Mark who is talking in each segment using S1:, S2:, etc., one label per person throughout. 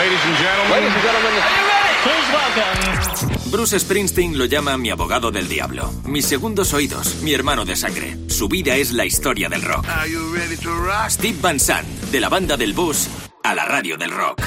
S1: Ladies and gentlemen.
S2: Ladies and gentlemen.
S3: Are you ready? Please welcome.
S4: Bruce Springsteen lo llama mi abogado del diablo, mis segundos oídos, mi hermano de sangre. Su vida es la historia del rock.
S5: Are you ready to rock?
S4: Steve Van Sant, de la banda del bus a la radio del rock.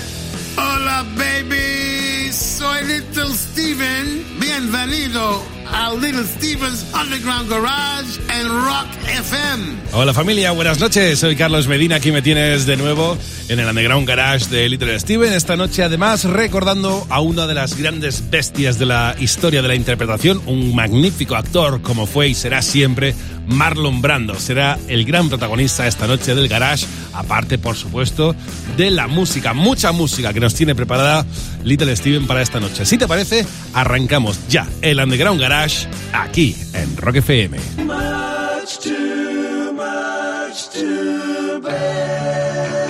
S5: Hola, baby. Soy Little Steven. Bienvenido a Little Steven's Underground Garage en Rock FM.
S6: Hola familia, buenas noches. Soy Carlos Medina. Aquí me tienes de nuevo en el Underground Garage de Little Steven. Esta noche, además, recordando a una de las grandes bestias de la historia de la interpretación, un magnífico actor como fue y será siempre Marlon Brando. Será el gran protagonista esta noche del Garage, aparte, por supuesto, de la música, mucha música que nos tiene preparada Little Steven para esta noche. Si te parece, arrancamos ya el Underground Garage aquí en Rock FM.
S7: Much too much too bad.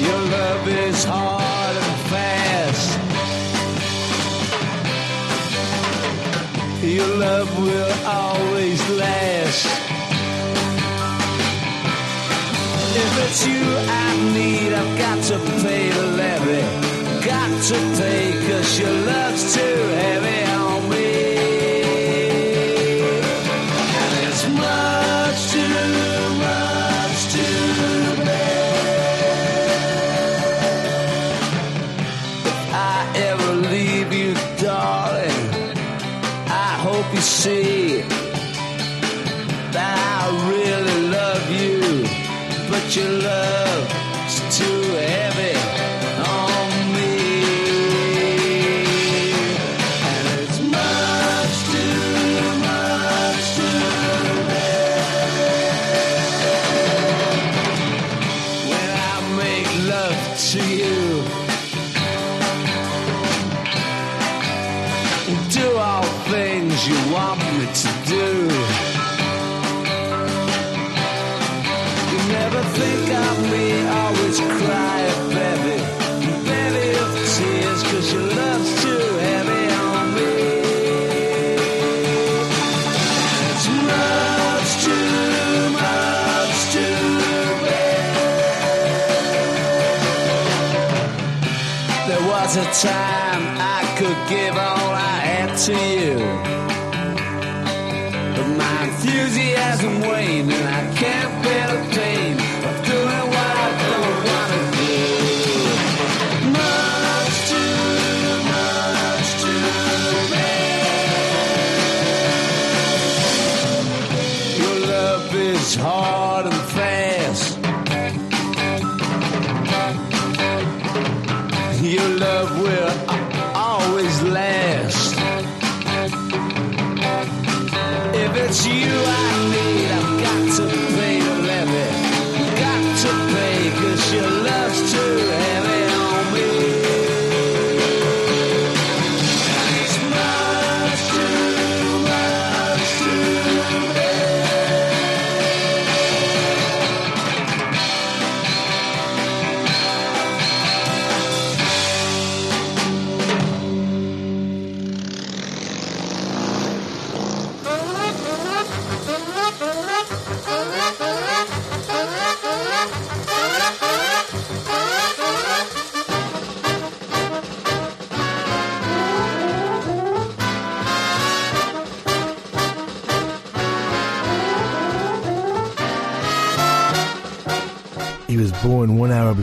S7: Your love is hard and fast. Your love will always last. If it's you I need, I've got to pay the levy. To pay, cause your love's too heavy on me. And it's much too much too bad. If I ever leave you, darling, I hope you see that I really love you, but your love's can't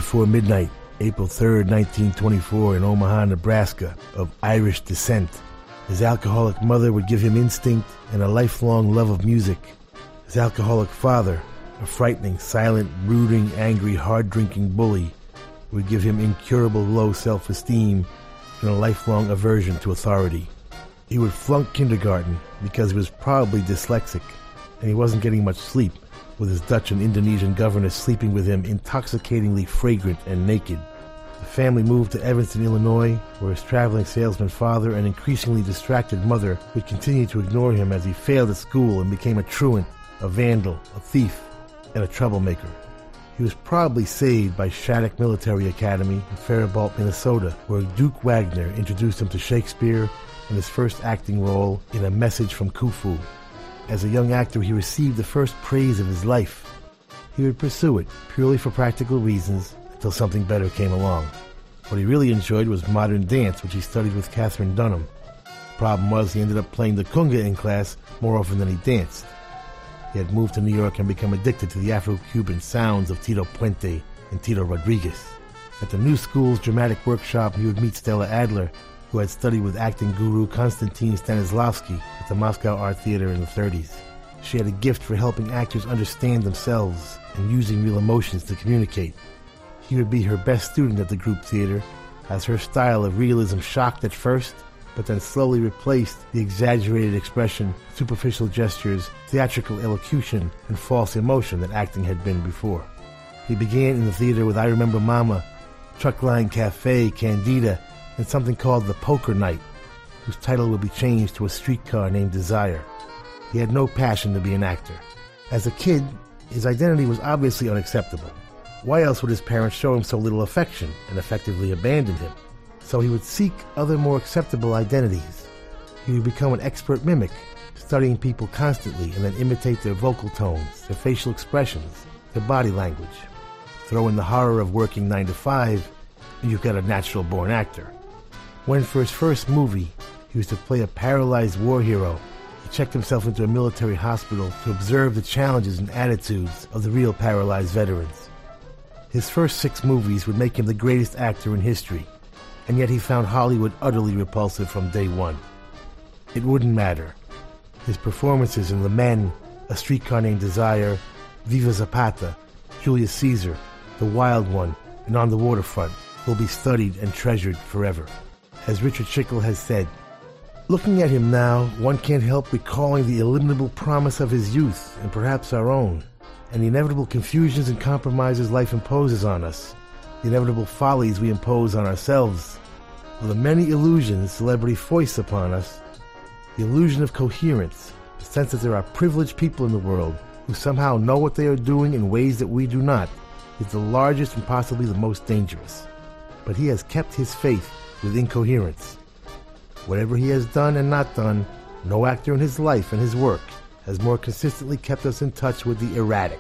S8: before midnight, April 3rd, 1924, in Omaha, Nebraska, of Irish descent. His alcoholic mother would give him instinct and a lifelong love of music. His alcoholic father, a frightening, silent, brooding, angry, hard drinking bully, would give him incurable low self esteem and a lifelong aversion to authority. He would flunk kindergarten because he was probably dyslexic and he wasn't getting much sleep, with his Dutch and Indonesian governess sleeping with him intoxicatingly fragrant and naked. The family moved to Evanston, Illinois, where his traveling salesman father and increasingly distracted mother would continue to ignore him as he failed at school and became a truant, a vandal, a thief, and a troublemaker. He was probably saved by Shattuck Military Academy in Faribault, Minnesota, where Duke Wagner introduced him to Shakespeare in his first acting role in A Message from Khufu. As a young actor, he received the first praise of his life. He would pursue it purely for practical reasons until something better came along. What he really enjoyed was modern dance, which he studied with Katherine Dunham. The problem was, he ended up playing the conga in class more often than he danced. He had moved to New York and become addicted to the Afro-Cuban sounds of Tito Puente and Tito Rodriguez. At the New School's dramatic workshop, he would meet Stella Adler, who had studied with acting guru Konstantin Stanislavski at the Moscow Art Theater in the 30s. She had a gift for helping actors understand themselves and using real emotions to communicate. He would be her best student at the group theater, as her style of realism shocked at first, but then slowly replaced the exaggerated expression, superficial gestures, theatrical elocution, and false emotion that acting had been before. He began in the theater with I Remember Mama, Truckline Cafe, Candida, and something called The Poker Night, whose title would be changed to A Streetcar Named Desire. He had no passion to be an actor. As a kid, his identity was obviously unacceptable. Why else would his parents show him so little affection and effectively abandon him? So he would seek other more acceptable identities. He would become an expert mimic, studying people constantly and then imitate their vocal tones, their facial expressions, their body language. Throw in the horror of working 9 to 5, and you've got a natural born actor. When for his first movie, he was to play a paralyzed war hero, he checked himself into a military hospital to observe the challenges and attitudes of the real paralyzed veterans. His first six movies would make him the greatest actor in history, and yet he found Hollywood utterly repulsive from day one. It wouldn't matter. His performances in The Men, A Streetcar Named Desire, Viva Zapata, Julius Caesar, The Wild One, and On the Waterfront will be studied and treasured forever. As Richard Schickel has said, looking at him now, one can't help recalling the illimitable promise of his youth and perhaps our own, and the inevitable confusions and compromises life imposes on us, the inevitable follies we impose on ourselves, of the many illusions celebrity foists upon us, the illusion of coherence, the sense that there are privileged people in the world who somehow know what they are doing in ways that we do not, is the largest and possibly the most dangerous. But he has kept his faith with incoherence. Whatever he has done and not done, no actor in his life and his work has more consistently kept us in touch with the erratic,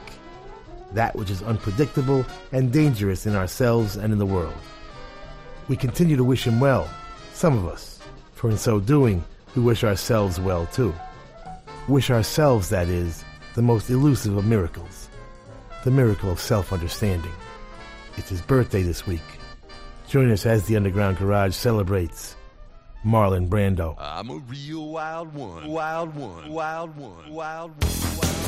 S8: that which is unpredictable and dangerous in ourselves and in the world. We continue to wish him well, some of us, for in so doing, we wish ourselves well too. Wish ourselves, that is, the most elusive of miracles, the miracle of self understanding. It's his birthday this week. Join us as the Underground Garage celebrates Marlon Brando.
S1: I'm a real wild one. Wild one. Wild one. Wild one.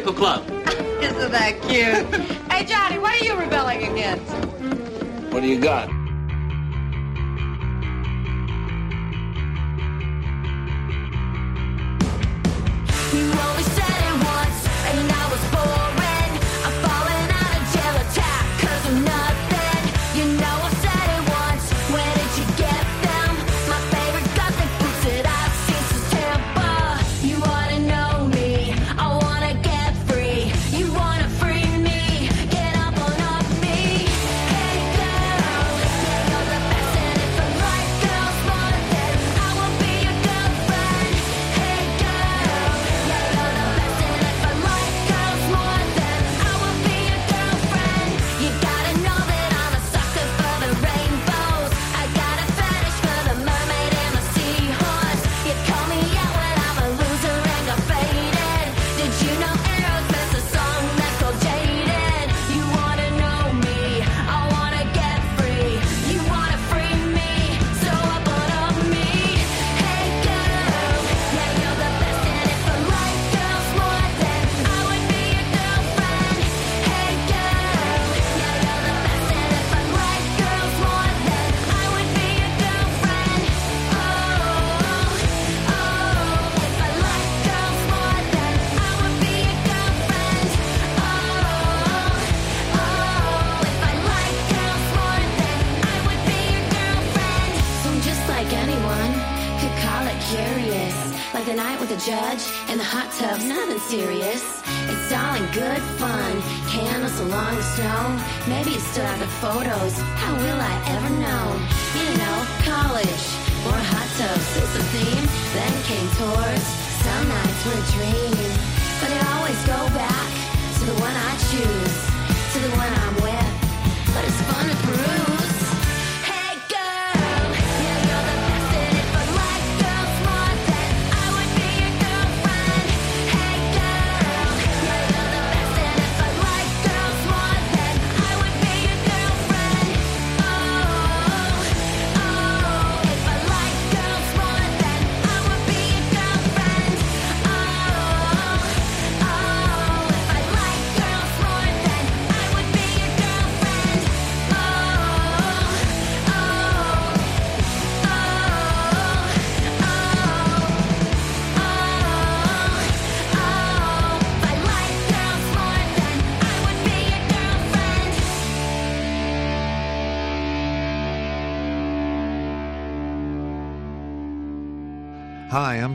S3: Club.
S9: Isn't that cute? hey, Johnny, what are you rebelling against?
S3: What do you got?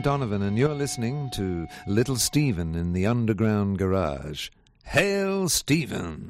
S10: Donovan, and you're listening to Little Steven in the Underground Garage. Hail, Stephen!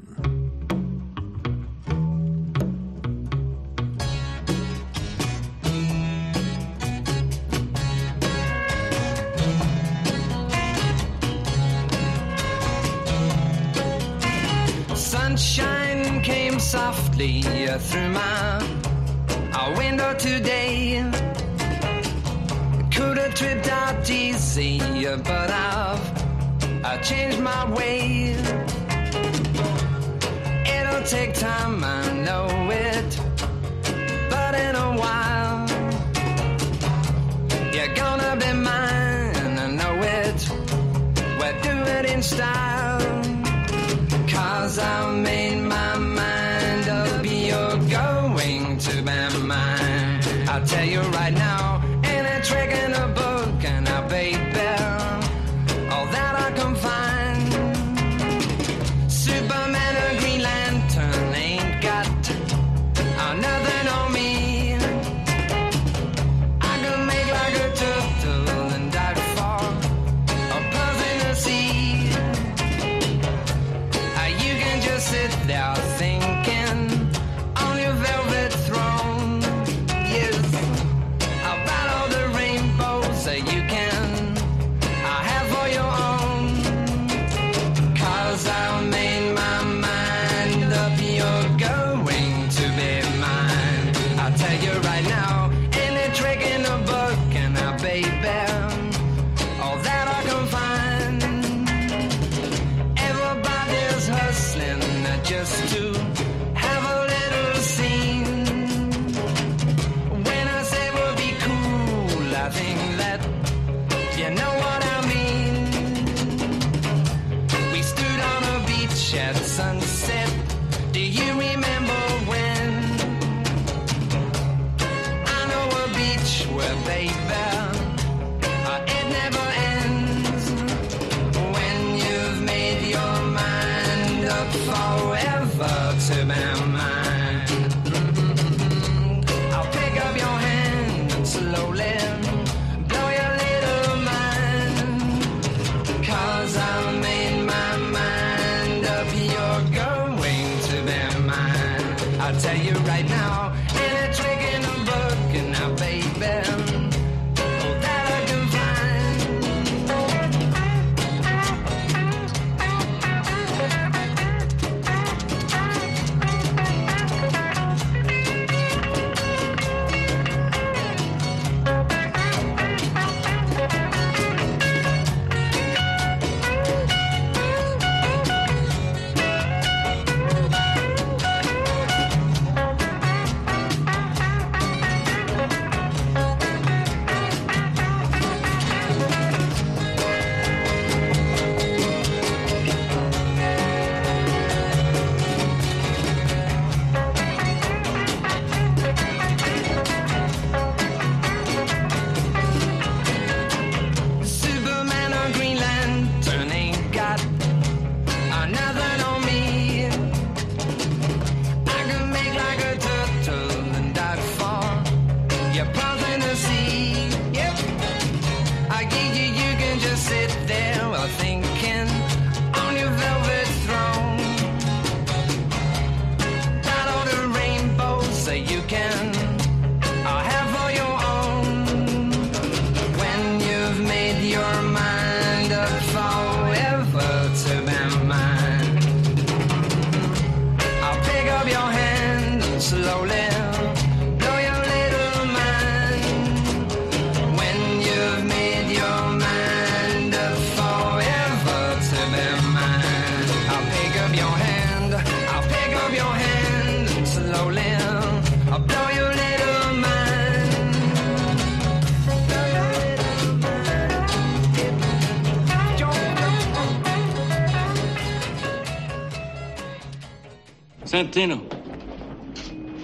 S7: Valentino.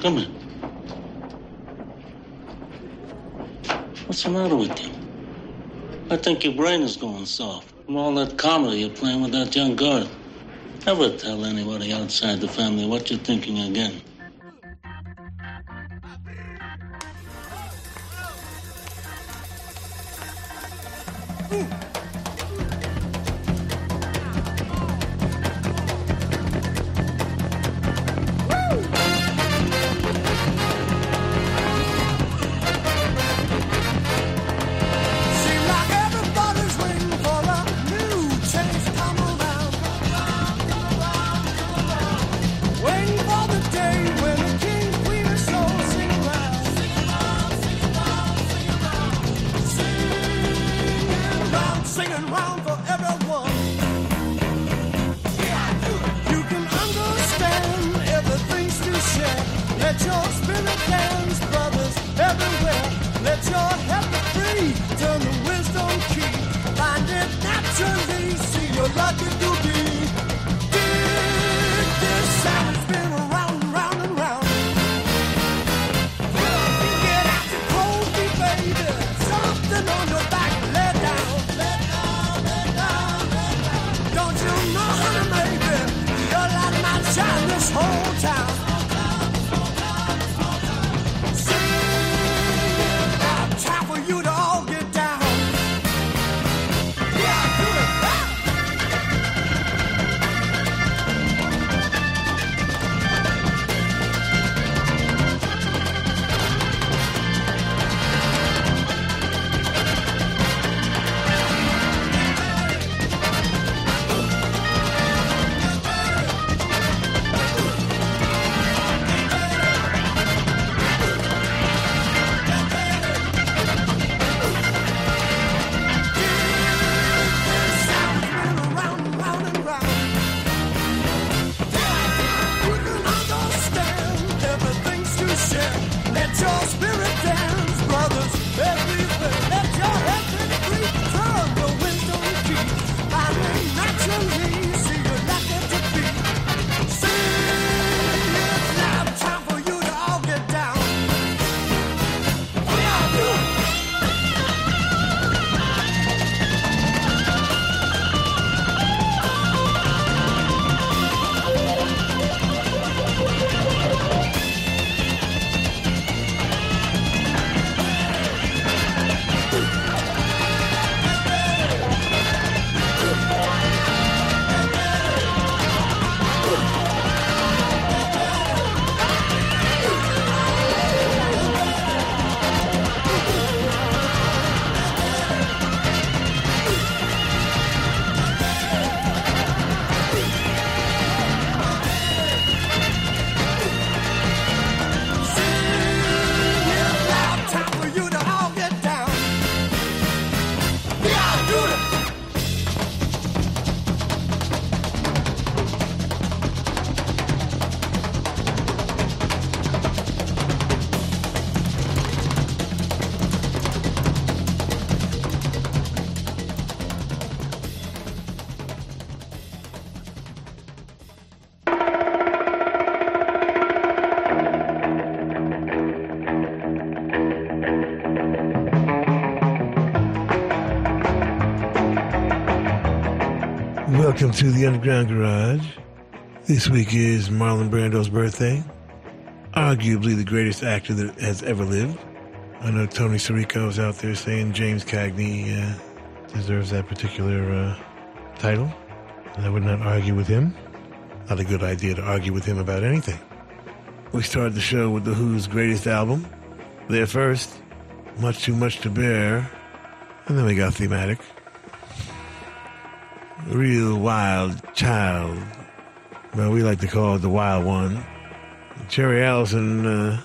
S7: Come in. What's the matter with you? I think your brain is going soft from all that comedy you're playing with that young girl. Never tell anybody outside the family what you're thinking again.
S8: Welcome to the Underground Garage. This week is Marlon Brando's birthday. Arguably the greatest actor that has ever lived. I know Tony Sirico is out there saying James Cagney uh, deserves that particular uh, title. And I would not argue with him. Not a good idea to argue with him about anything. We started the show with The Who's greatest album. Their first, Much Too Much to Bear. And then we got thematic. Real Wild Child. Well, we like to call it the Wild One. Jerry Allison uh,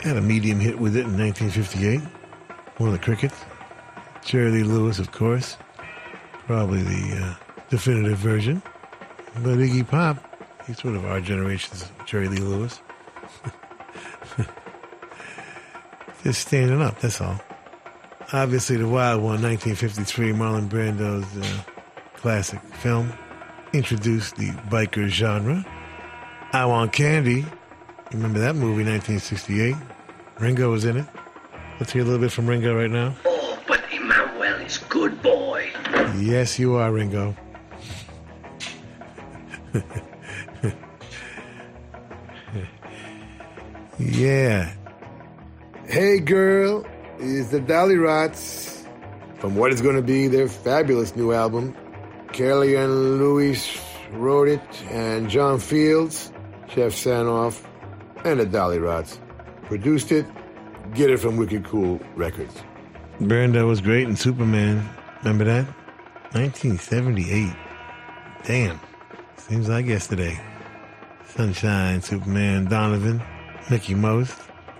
S8: had a medium hit with it in 1958. One of the Crickets. Jerry Lee Lewis, of course. Probably the uh, definitive version. But Iggy Pop, he's sort of our generation's Jerry Lee Lewis. Just standing up, that's all. Obviously, The Wild One, 1953, Marlon Brando's uh, classic film, introduced the biker genre. I Want Candy, remember that movie, 1968? Ringo was in it. Let's hear a little bit from Ringo right now.
S11: Oh, but Emmanuel is good boy.
S8: Yes, you are, Ringo. yeah. Hey, girl, is the Dollyrots from what is going to be their fabulous new album. Kelly and Louis wrote it, and John Fields, Jeff Sanoff, and the Dollyrots produced it. Get it from Wicked Cool Records. Brando was great in Superman. Remember that? 1978. Damn. Seems like yesterday. Sunshine, Superman, Donovan, Mickie Most,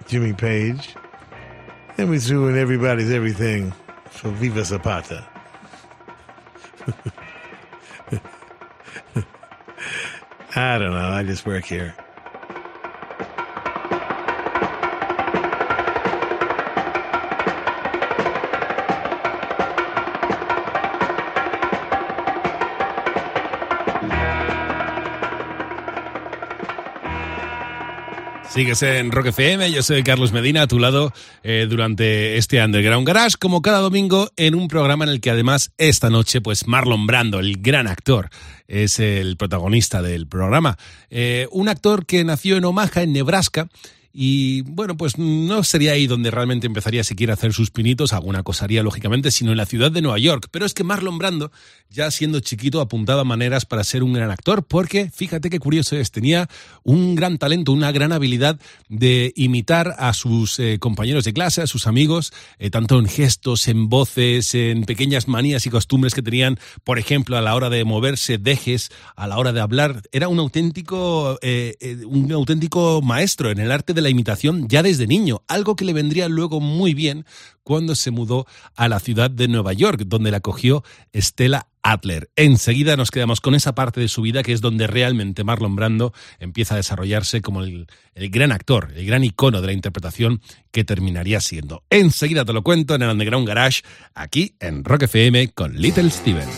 S8: Jimmy Page. And we threw in everybody's everything for Viva Zapata. I don't know. I just work here.
S6: Sigues en Rock FM, yo soy Carlos Medina, a tu lado eh, durante este Underground Garage, como cada domingo, en un programa en el que además esta noche, pues Marlon Brando, el gran actor, es el protagonista del programa. Eh, un actor que nació en Omaha, en Nebraska, y bueno, pues no sería ahí donde realmente empezaría siquiera a hacer sus pinitos, alguna cosa haría lógicamente, sino en la ciudad de Nueva York. Pero es que Marlon Brando, ya siendo chiquito, apuntaba maneras para ser un gran actor, porque fíjate qué curioso es, tenía un gran talento, una gran habilidad de imitar a sus eh, compañeros de clase, a sus amigos, eh, tanto en gestos, en voces, en pequeñas manías y costumbres que tenían, por ejemplo, a la hora de moverse, dejes, a la hora de hablar. Era un auténtico, eh, un auténtico maestro en el arte de la imitación ya desde niño, algo que le vendría luego muy bien cuando se mudó a la ciudad de Nueva York, donde la acogió Stella Adler. Enseguida nos quedamos con esa parte de su vida que es donde realmente Marlon Brando empieza a desarrollarse como el, el gran actor, el gran icono de la interpretación que terminaría siendo. Enseguida te lo cuento en el Underground Garage, aquí en Rock FM con Little Steven.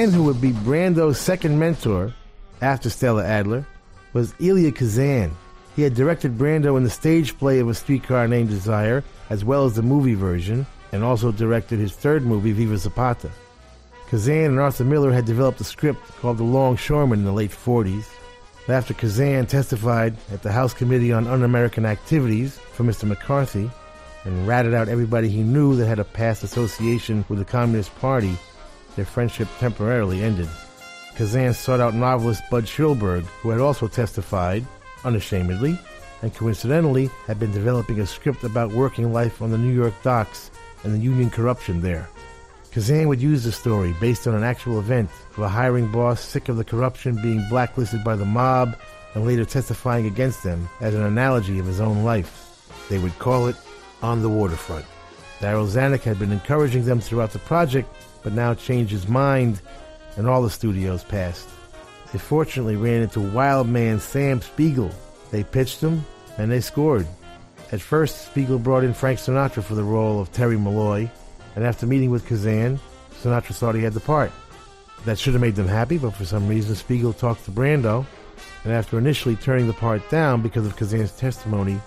S8: Man who would be Brando's second mentor after Stella Adler was Elia Kazan. He had directed Brando in the stage play of A Streetcar Named Desire, as well as the movie version, and also directed his third movie, Viva Zapata. Kazan and Arthur Miller had developed a script called The Longshoreman in the late 40s. After Kazan testified at the House Committee on Un-American Activities for Mr. McCarthy and ratted out everybody he knew that had a past association with the Communist Party, their friendship temporarily ended. Kazan sought out novelist Budd Schulberg, who had also testified, unashamedly, and coincidentally had been developing a script about working life on the New York docks and the union corruption there. Kazan would use the story based on an actual event of a hiring boss sick of the corruption being blacklisted by the mob and later testifying against them as an analogy of his own life. They would call it On the Waterfront. Darryl Zanuck had been encouraging them throughout the project, but now changed his mind and all the studios passed.
S7: They fortunately ran into wild man Sam Spiegel. They pitched him, and they scored. At first, Spiegel brought in Frank Sinatra for the role of Terry Malloy, and after meeting with Kazan, Sinatra thought he had the part. That should have made them happy, but for some reason, Spiegel talked to Brando, and after initially turning the part down because of Kazan's testimony,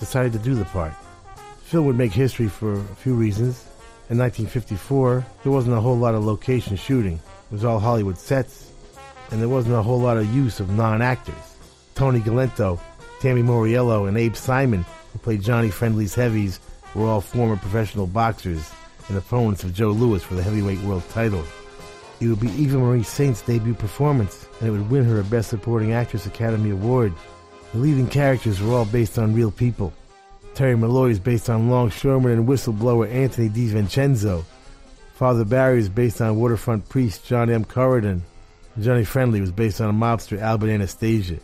S7: decided to do the part. Phil would make history for a few reasons. In 1954, there wasn't a whole lot of location shooting. It was all Hollywood sets, and there wasn't a whole lot of use of non-actors. Tony Galento, Tami Mauriello, and Abe Simon, who played Johnny Friendly's heavies, were all former professional boxers and opponents of Joe Louis for the heavyweight world title. It would be Eva Marie Saint's debut performance, and it would win her a Best Supporting Actress Academy Award. The leading characters were all based on real people. Terry Malloy is based on longshoreman and whistleblower Anthony DeVincenzo. Father Barry is based on waterfront priest John M. Corridan. Johnny Friendly was based on a mobster Albert Anastasia.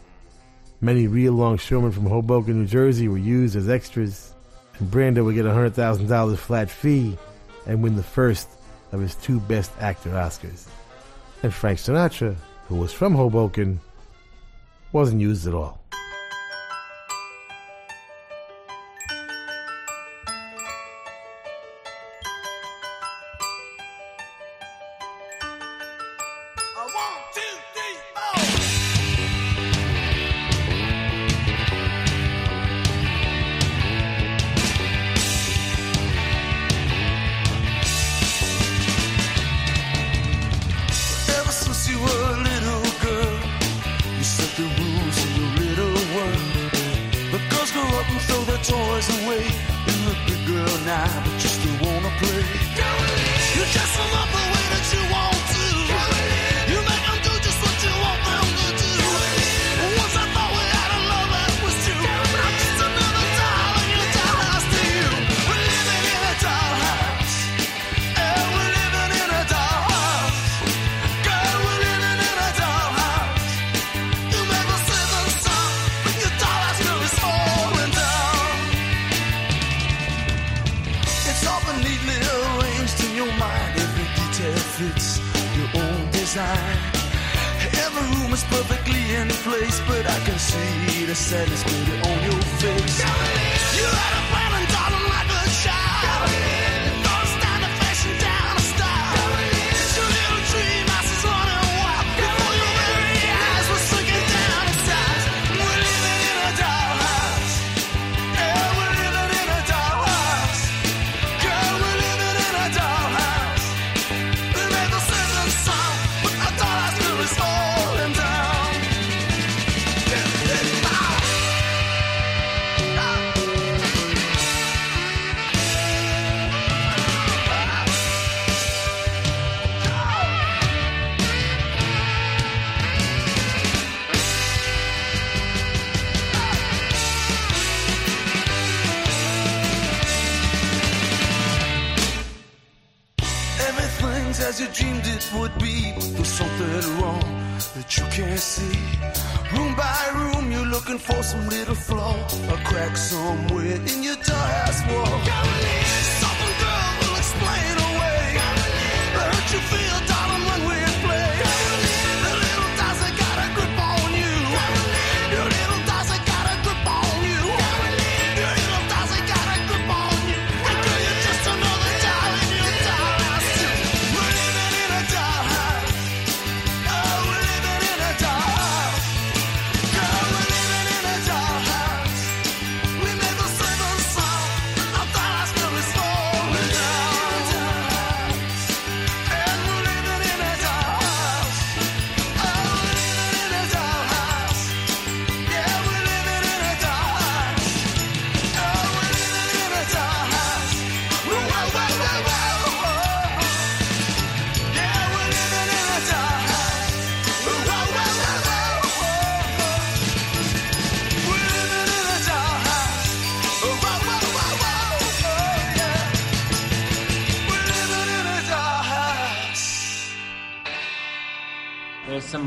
S7: Many real longshoremen from Hoboken, New Jersey were used as extras, and Brando would get a $100,000 flat fee and win the first of his two Best Actor Oscars. And Frank Sinatra, who was from Hoboken, wasn't used at all.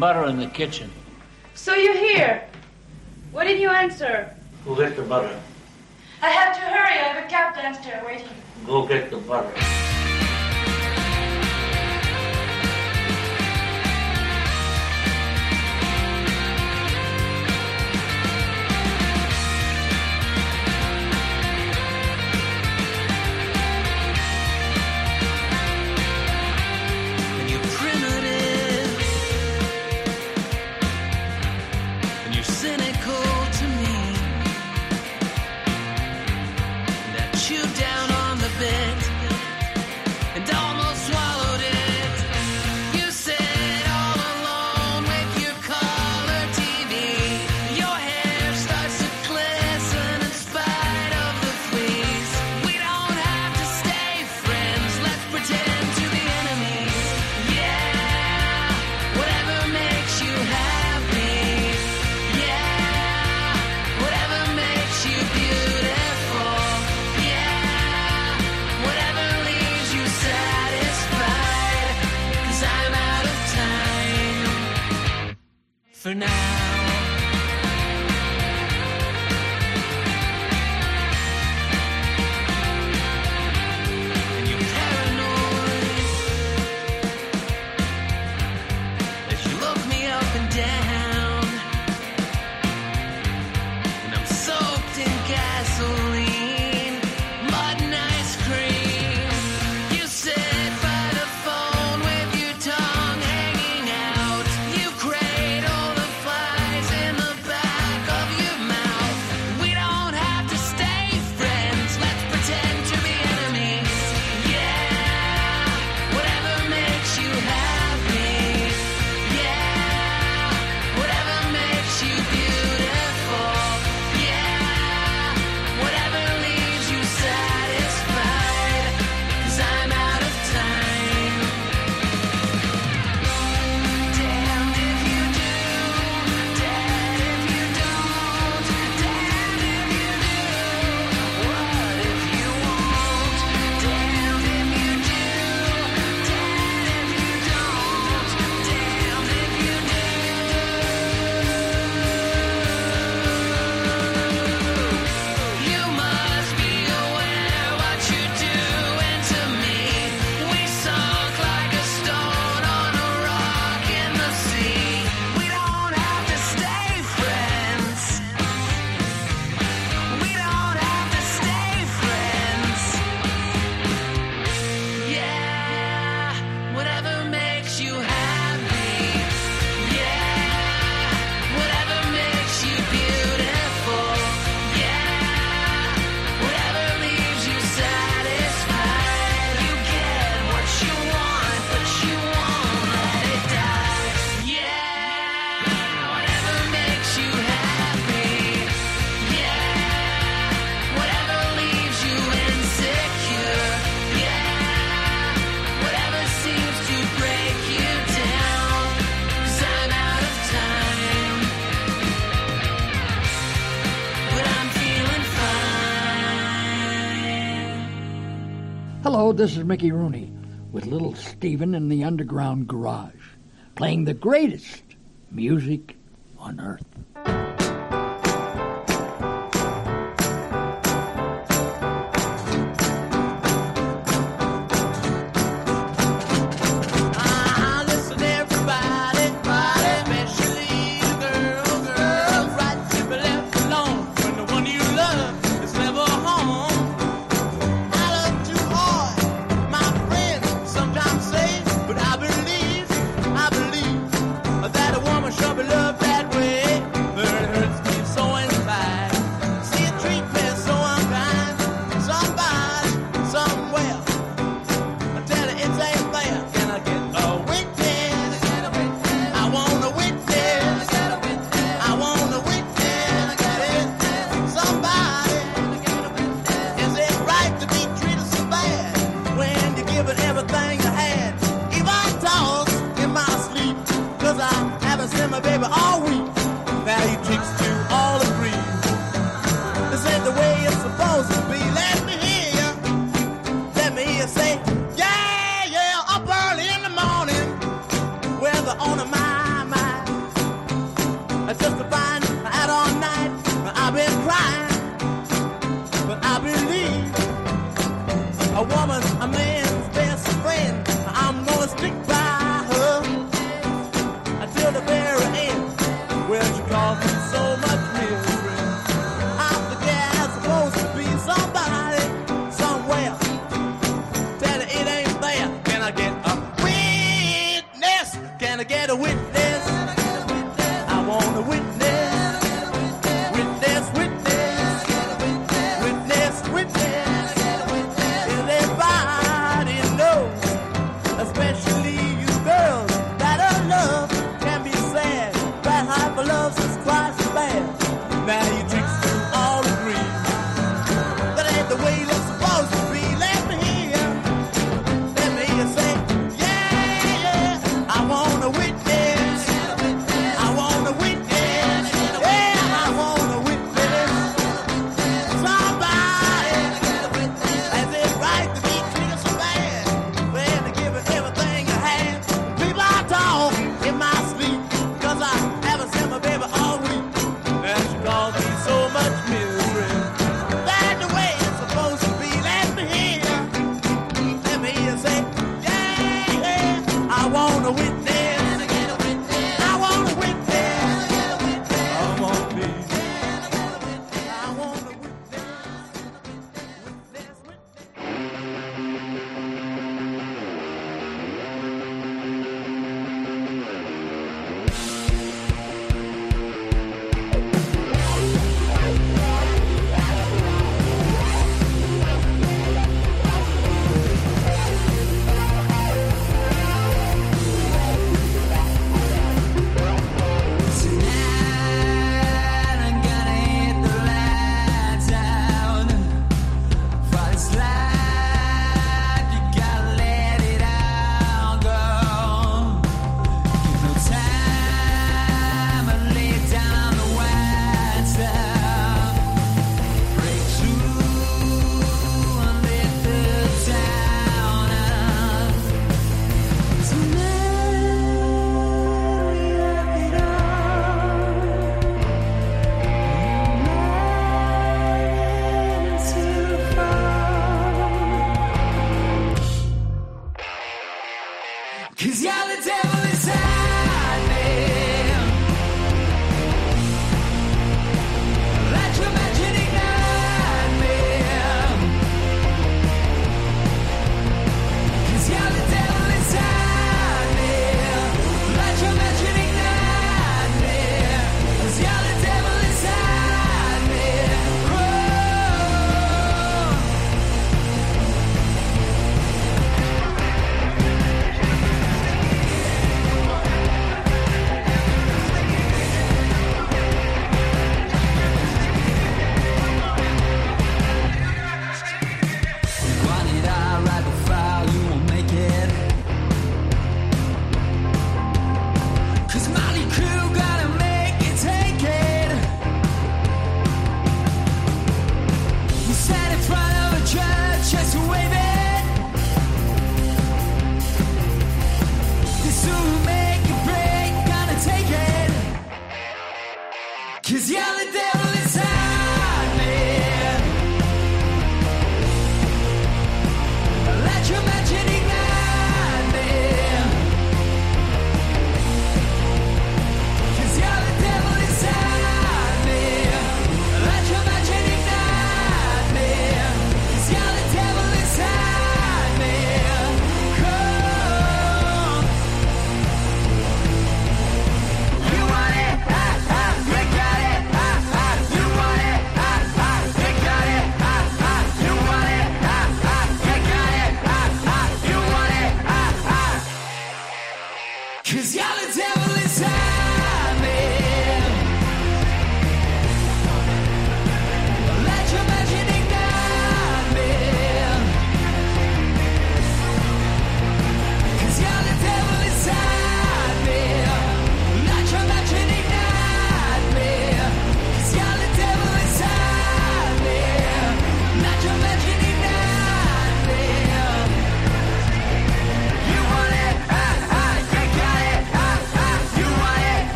S12: Butter in the kitchen.
S13: this is Mickey Rooney with little Steven in the underground garage, playing the greatest music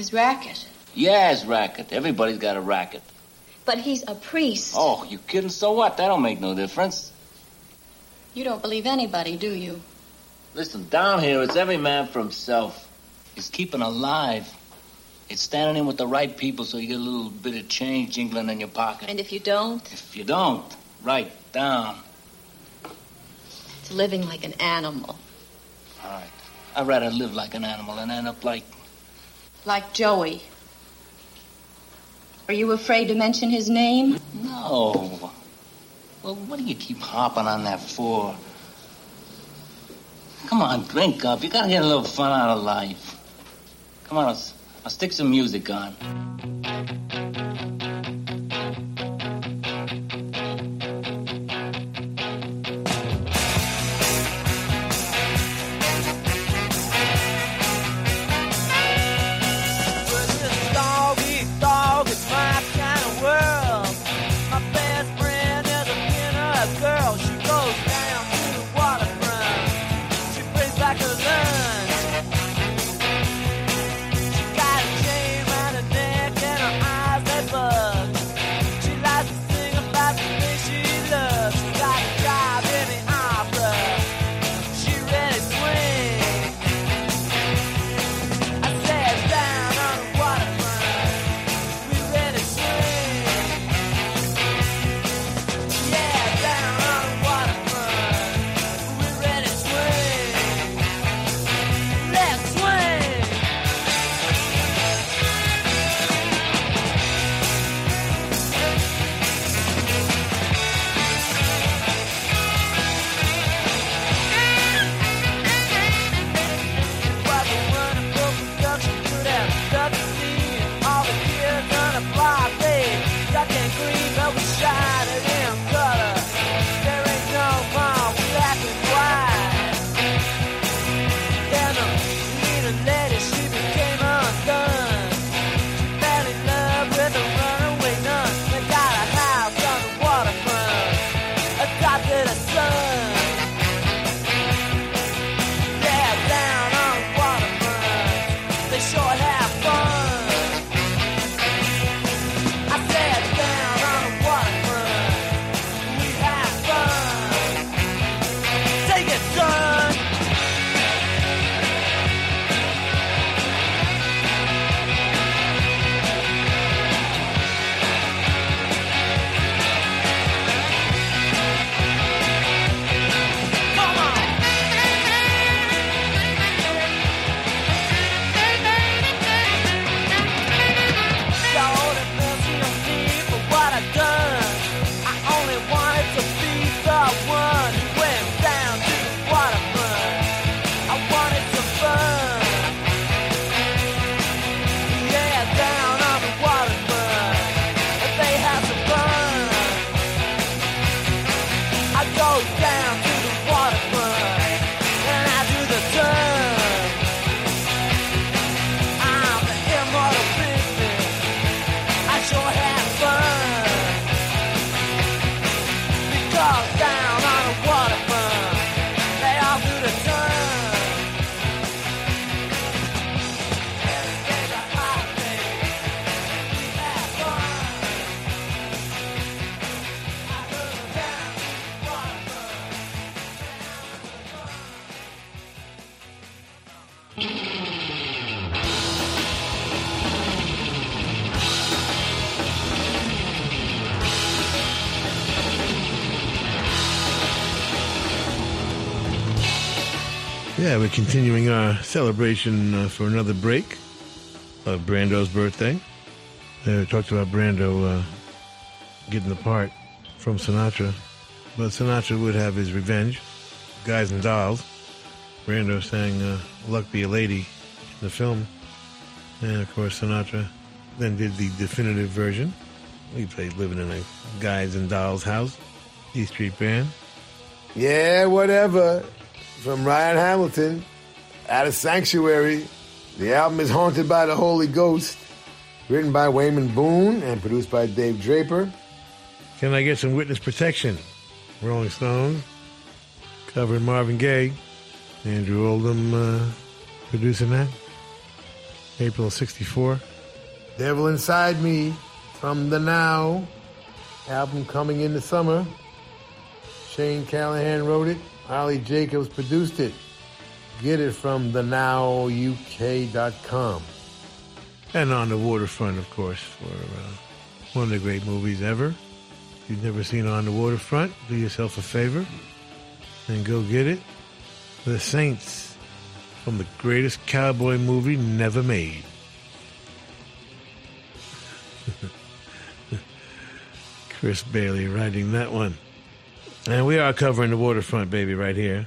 S14: His racket. Yeah, his racket. Everybody's got a racket.
S15: But he's a priest.
S14: Oh, you kidding? So what? That don't make no difference.
S15: You don't believe anybody, do you?
S14: Listen, down here, it's every man for himself. It's keeping alive. It's standing in with the right people so you get a little bit of change jingling in your pocket.
S15: And if you don't,
S14: If you don't, write down.
S15: it's living like an animal.
S14: All right. I'd rather live like an animal and end up like.
S15: Like Joey. Are you afraid to mention his name?
S14: No. Well, what do you keep hopping on that for? Come on, drink up. You gotta get a little fun out of life. Come on, I'll, I'll stick some music on.
S8: We're continuing our celebration uh, for another break of Brando's birthday. Uh, we talked about Brando uh, getting the part from Sinatra, but Sinatra would have his revenge. Guys and Dolls. Brando sang uh, Luck Be a Lady in the film. And of course, Sinatra then did the definitive version. He played Living in a Guys and Dolls house, E Street Band. Yeah, whatever. From Ryan Hamilton, out of Sanctuary. The album is Haunted by the Holy Ghost, written by Wayman Boone and produced by Dave Draper. Can I get some witness protection? Rolling Stones, covering Marvin Gaye. Andrew Oldham uh, producing that. April of 64. Devil Inside Me from the Now album coming in the summer. Shane Callahan wrote it. Ollie Jacobs produced it. Get it from thenowuk.com. And on the waterfront, of course, for uh, one of the great movies ever. If you've never seen On the Waterfront, do yourself a favor and go get it. The Saints from the greatest cowboy movie never made. Chris Bailey writing that one. And we are covering the waterfront, baby, right here.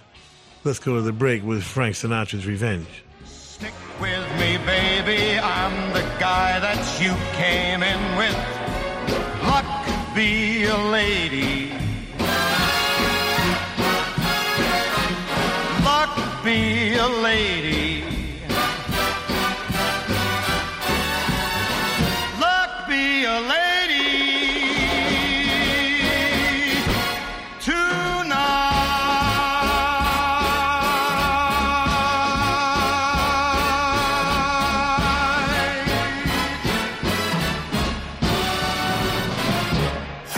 S8: Let's go to the break with Frank Sinatra's Revenge.
S16: Stick with me, baby. I'm the guy that you came in with. Luck be a lady. Luck be a lady.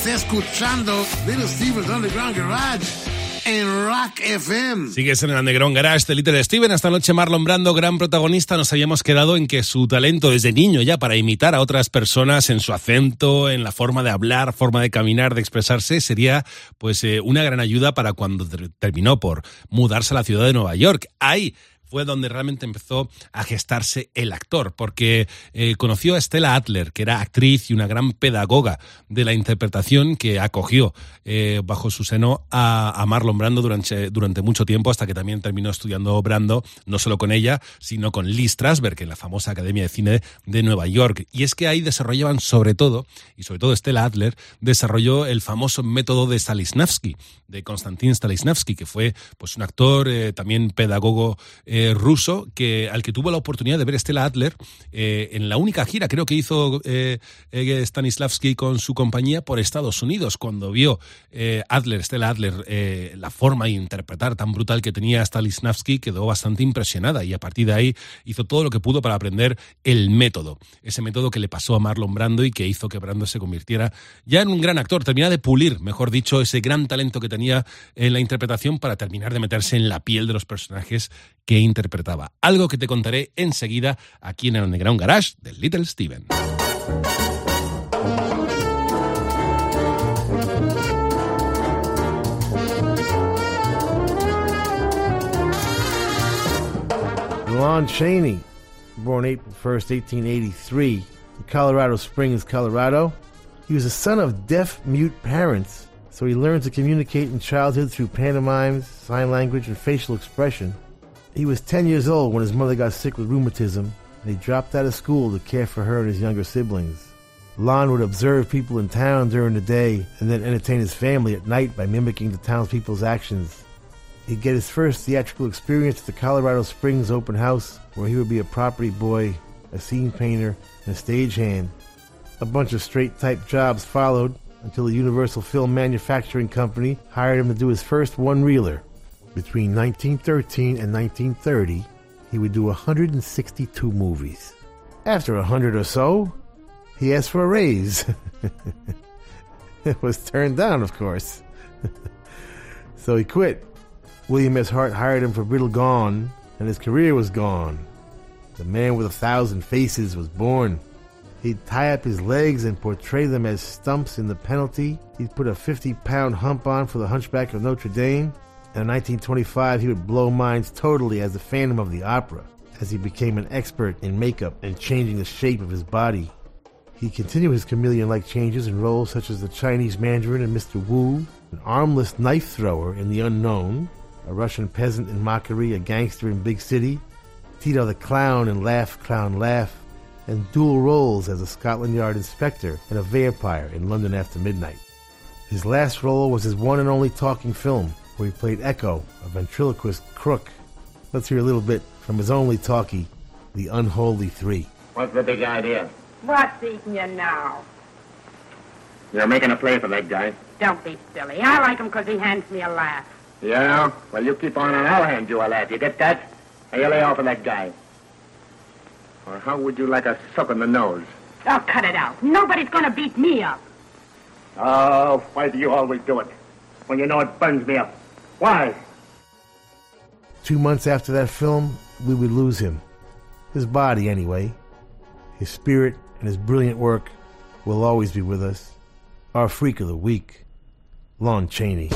S5: Estás escuchando Little Steven's Underground Garage en Rock FM.
S6: Sigues en el Underground Garage de Little Steven. Esta noche Marlon Brando, gran protagonista, nos habíamos quedado en que su talento desde niño ya para imitar a otras personas en su acento, en la forma de hablar, forma de caminar, de expresarse, sería pues eh, una gran ayuda para cuando ter- terminó por mudarse a la ciudad de Nueva York. Ahí fue donde realmente empezó a gestarse el actor, porque eh, conoció a Stella Adler, que era actriz y una gran pedagoga de la interpretación que acogió eh, bajo su seno a, Marlon Brando durante, durante mucho tiempo, hasta que también terminó estudiando Brando, no solo con ella, sino con Lee Strasberg en la famosa Academia de Cine de Nueva York. Y es que ahí desarrollaban sobre todo, y sobre todo Stella Adler, desarrolló el famoso método de Stanislavski, de Konstantin Stanislavski, que fue pues un actor, eh, también pedagogo ruso, que, al que tuvo la oportunidad de ver Stella Adler eh, en la única gira, creo que hizo eh, eh, Stanislavski con su compañía por Estados Unidos, cuando vio eh, Adler, Stella Adler, eh, la forma de interpretar tan brutal que tenía Stanislavski, quedó bastante impresionada y a partir de ahí hizo todo lo que pudo para aprender el método, ese método que le pasó a Marlon Brando y que hizo que Brando se convirtiera ya en un gran actor, termina de pulir, mejor dicho, ese gran talento que tenía en la interpretación para terminar de meterse en la piel de los personajes que interpretaba. Algo que te contaré enseguida aquí en el Underground Garage de Little Steven.
S8: Lon Chaney, born April 1st, 1883, in Colorado Springs, Colorado. He was the son of deaf mute parents, so he learned to communicate in childhood through pantomimes, sign language, and facial expression. He was 10 years old when his mother got sick with rheumatism, and he dropped out of school to care for her and his younger siblings. Lon would observe people in town during the day and then entertain his family at night by mimicking the townspeople's actions. He'd get his first theatrical experience at the Colorado Springs Open House, where he would be a property boy, a scene painter, and a stagehand. A bunch of straight type jobs followed until the Universal Film Manufacturing Company hired him to do his first one reeler. Between 1913 and 1930, he would do 162 movies. After a hundred or so, he asked for a raise. it was turned down, of course. so he quit. William S. Hart hired him for Riddle Gawne, and his career was gone. The man with a thousand faces was born. He'd tie up his legs and portray them as stumps in the penalty. He'd put a 50 pound hump on for the Hunchback of Notre Dame. In 1925, he would blow minds totally as the Phantom of the Opera, as he became an expert in makeup and changing the shape of his body. He continued his chameleon like changes in roles such as the Chinese Mandarin in Mr. Wu, an armless knife thrower in The Unknown, a Russian peasant in Mockery, a gangster in Big City, Tito the Clown in Laugh, Clown, Laugh, and dual roles as a Scotland Yard inspector and a vampire in London After Midnight. His last role was his one and only talking film, where he played Echo, a ventriloquist crook. Let's hear a little bit from his only talkie, The Unholy Three.
S17: What's the big idea?
S2: What's eating you now?
S17: You're making a play for that guy.
S2: Don't be silly. I like him 'cause he hands me a laugh.
S17: Yeah? Well, you keep on and I'll hand you a laugh. You get that? Now you lay off of that guy. Or how would you like a suck in the nose?
S2: Oh, cut it out. Nobody's gonna beat me up.
S17: Oh, why do you always do it? When you know it burns me up. Why?
S8: Two months after that film, we would lose him. His body, anyway. His spirit and his brilliant work will always be with us. Our freak of the week, Lon Chaney.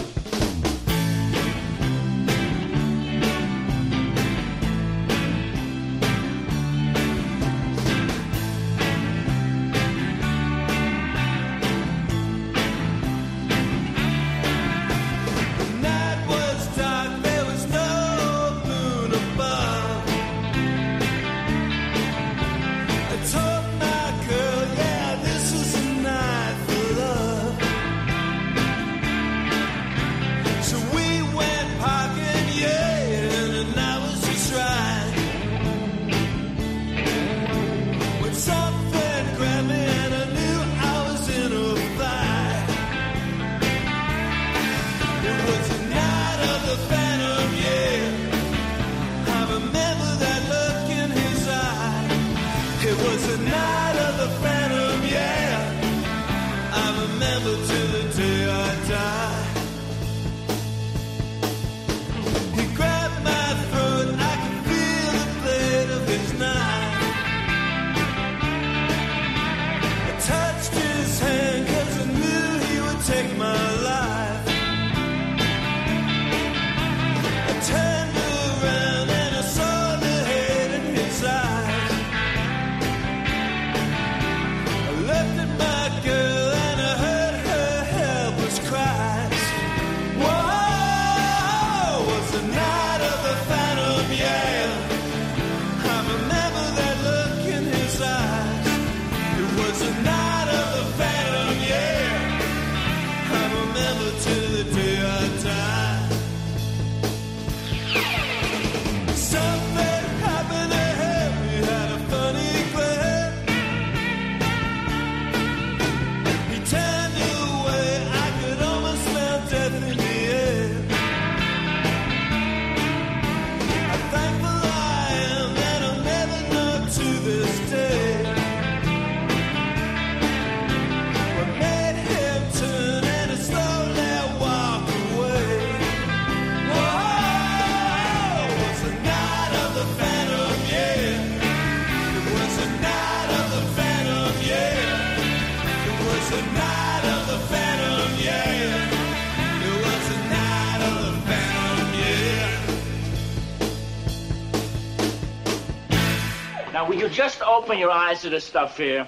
S10: Open your eyes to this stuff here?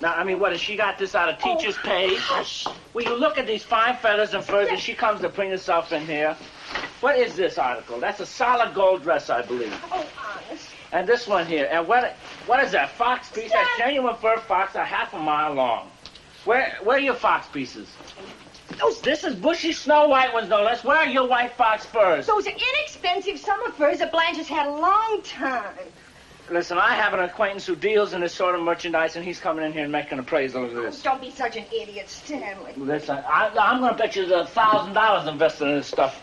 S10: Now, I mean, what, has she got this out of oh, teacher's pay? Will you look at these fine feathers and furs, and she comes to bring herself in here? What is this article? That's a solid gold dress, I believe.
S18: Oh, honest.
S10: And this one here. And what, what is that, fox piece? That's genuine fur fox, a half a mile long. Where, where are your fox pieces? Those, this is bushy snow white ones, no less. Where are your white fox furs?
S18: Those are inexpensive summer furs that Blanche has had a long time.
S10: Listen, I have an acquaintance who deals in this sort of merchandise, and he's coming in here and making an appraisal of this.
S18: Oh, don't be such an idiot, Stanley.
S10: Listen, I, I'm going to bet you there's a thousand dollars invested in this stuff.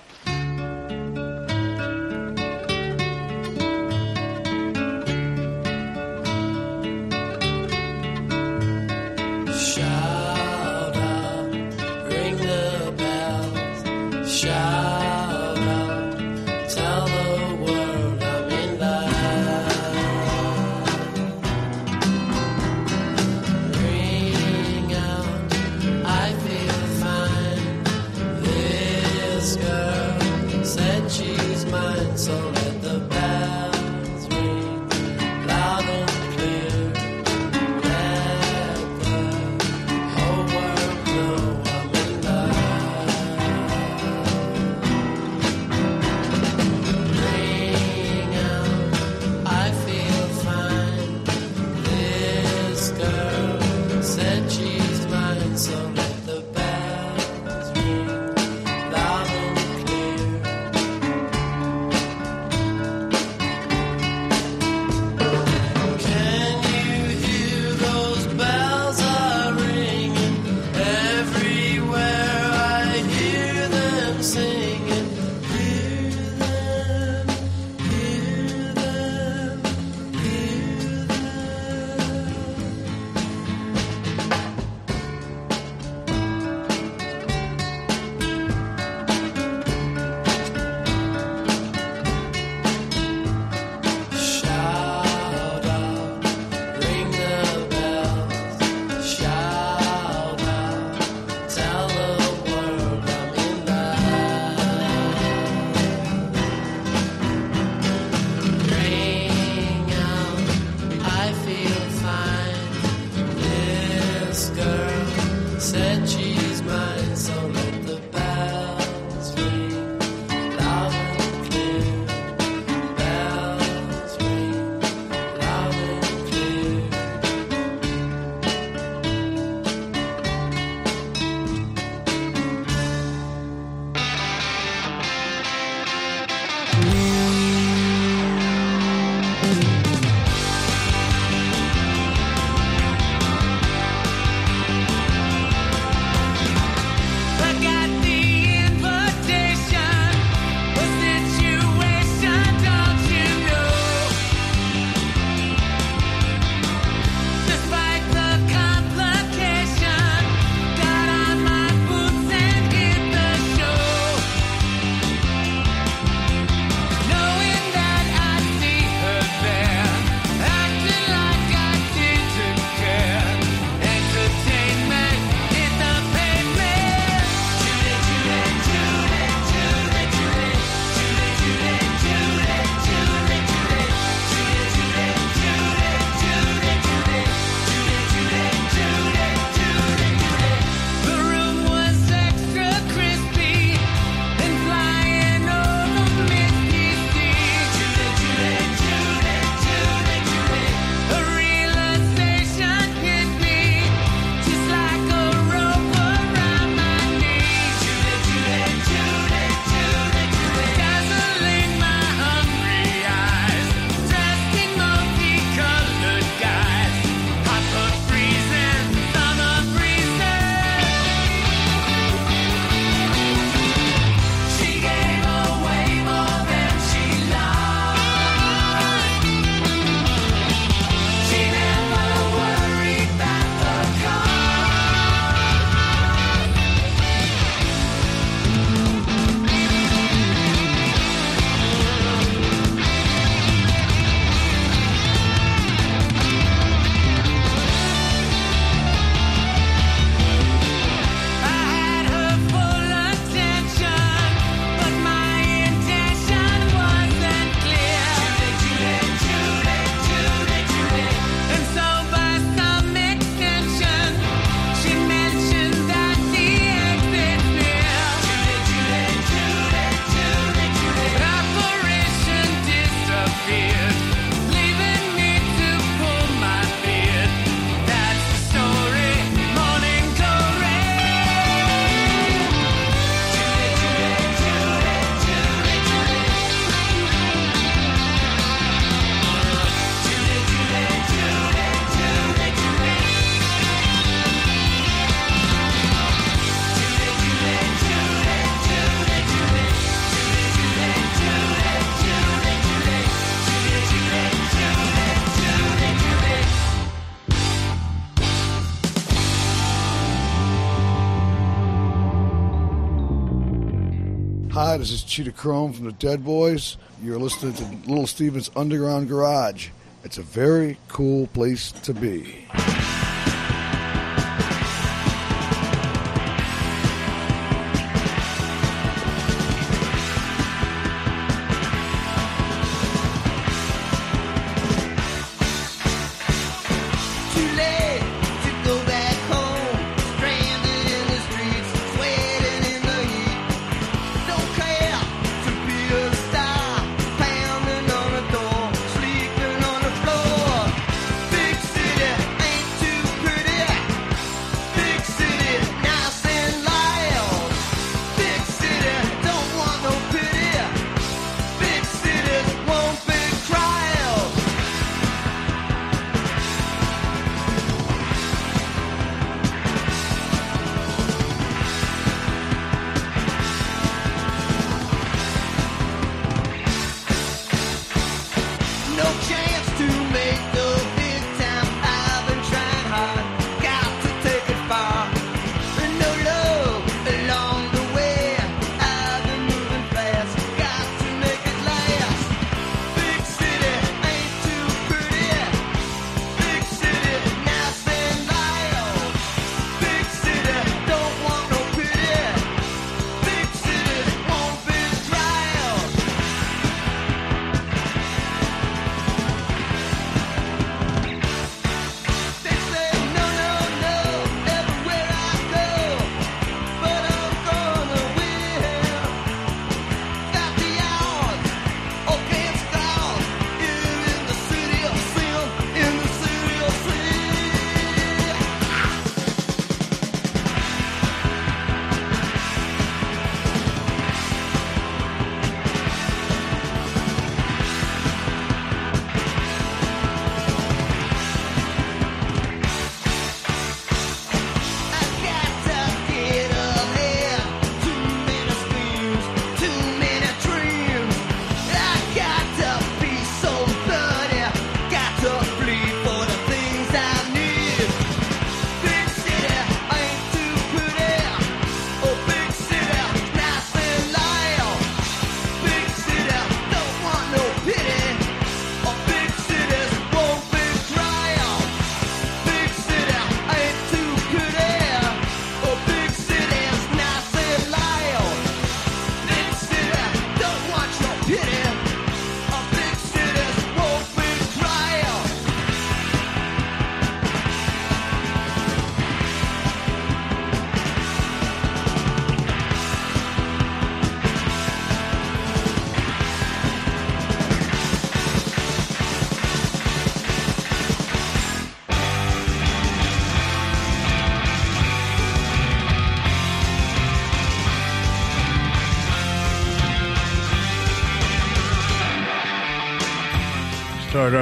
S19: Cheetah Chrome from the Dead Boys. You're listening to Little Steven's Underground Garage. It's a very cool place to be.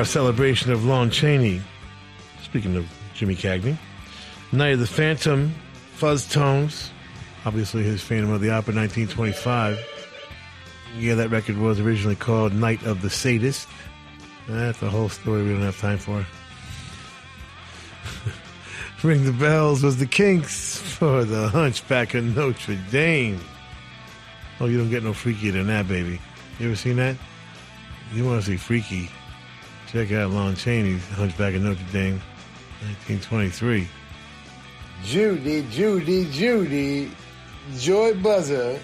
S8: Celebration of Lon Chaney. Speaking of Jimmy Cagney, Night of the Phantom, Fuzz Tones, obviously his Phantom of the Opera 1925. Yeah, that record was originally called Night of the Sadist. That's a whole story we don't have time for. Ring the Bells was the Kinks for the Hunchback of Notre Dame. Oh, you don't get no freakier than that, baby. You ever seen that? You want to see freaky? Check out Lon Chaney's Hunchback of Notre Dame, 1923.
S20: Judy, Judy, Judy, Joy Buzzer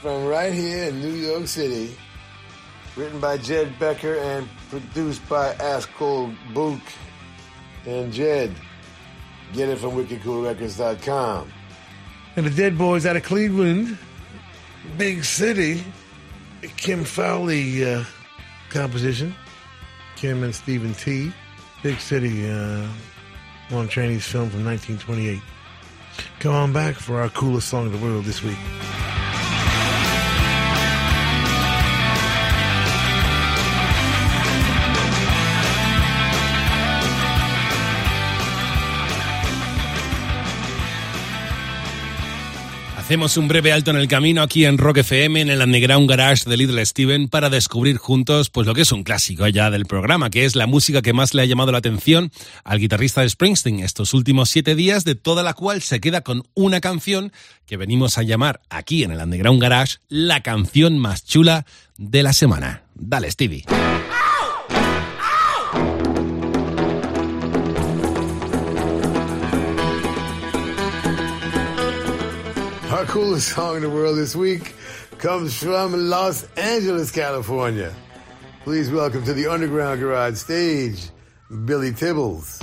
S20: from right here in New York City. Written by Jed Becker and produced by Ascol Book and Jed. Get it from wickedcoolrecords.com.
S8: And the Dead Boys out of Cleveland, big city. Kim Fowley uh, composition. Kim and Stephen T. Big City, uh, Lon Chaney's film from 1928. Come on back for our coolest song of the world this week.
S6: Hacemos un breve alto en el camino aquí en Rock FM, en el Underground Garage de Little Steven, para descubrir juntos pues lo que es un clásico ya del programa, que es la música que más le ha llamado la atención al guitarrista de Springsteen estos últimos siete días, de toda la cual se queda con una canción que venimos a llamar aquí en el Underground Garage la canción más chula de la semana. Dale, Stevie.
S20: Our coolest song in the world this week comes from Los Angeles, California. Please welcome to the Underground Garage stage, Billy Tibbles.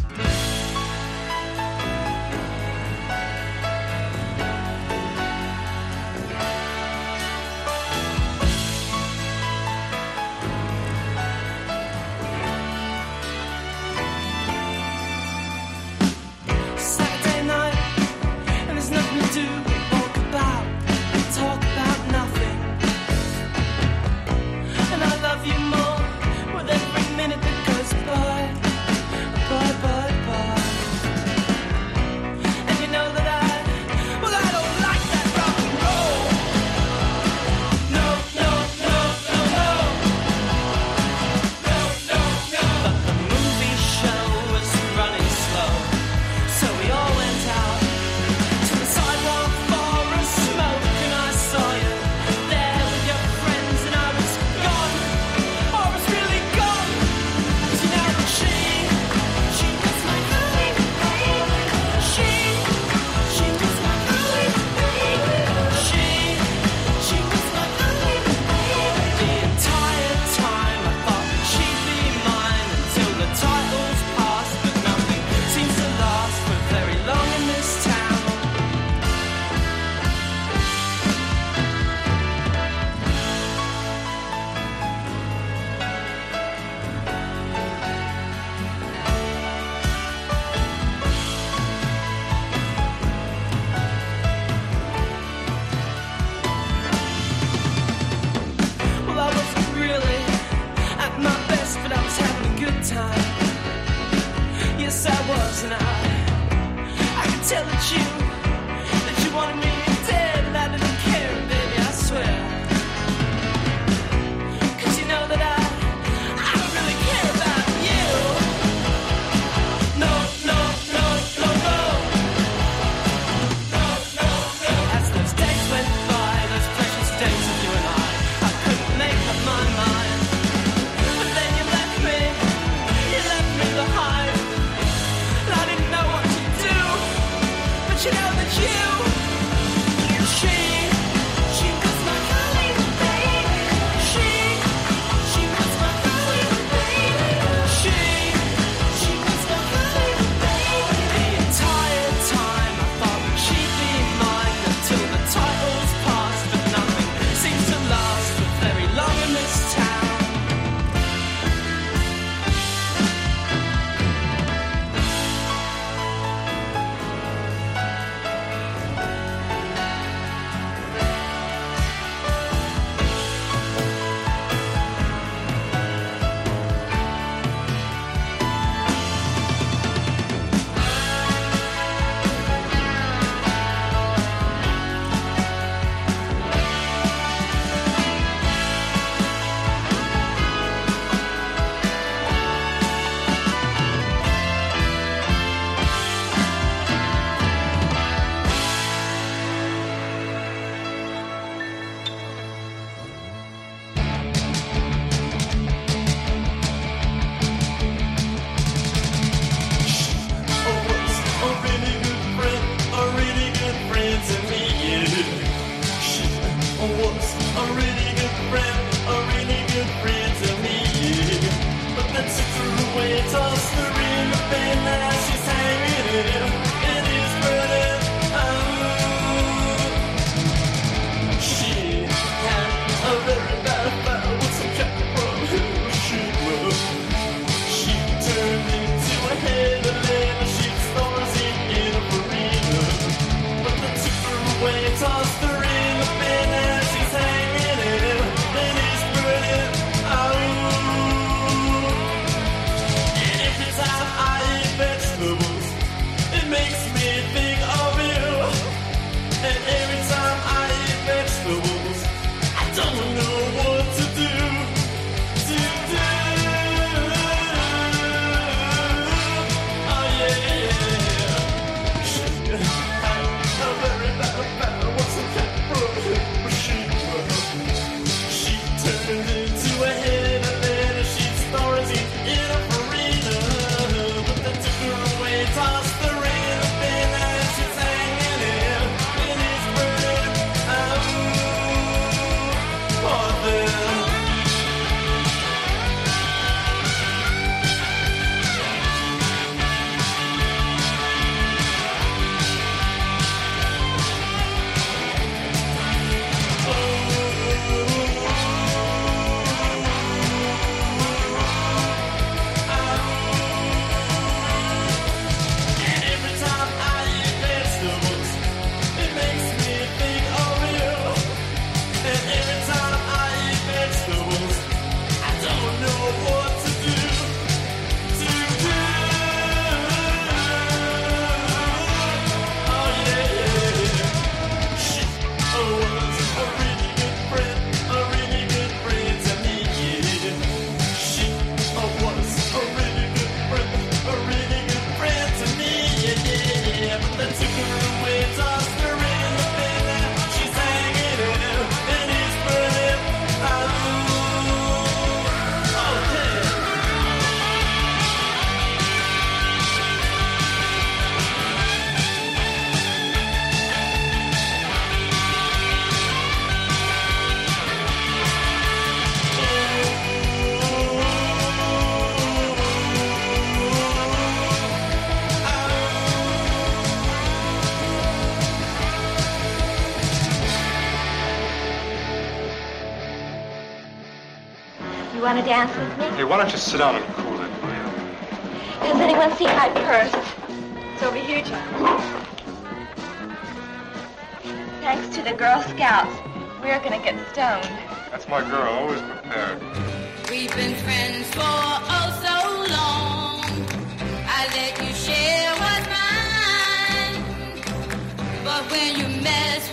S21: why don't you sit down and cool it, Maria?
S18: Has anyone seen my purse? It's over here, John. Thanks to the Girl Scouts, we're gonna get stoned.
S21: That's my girl, always prepared.
S3: We've been friends for oh so long. I let you share what's mine, but when you mess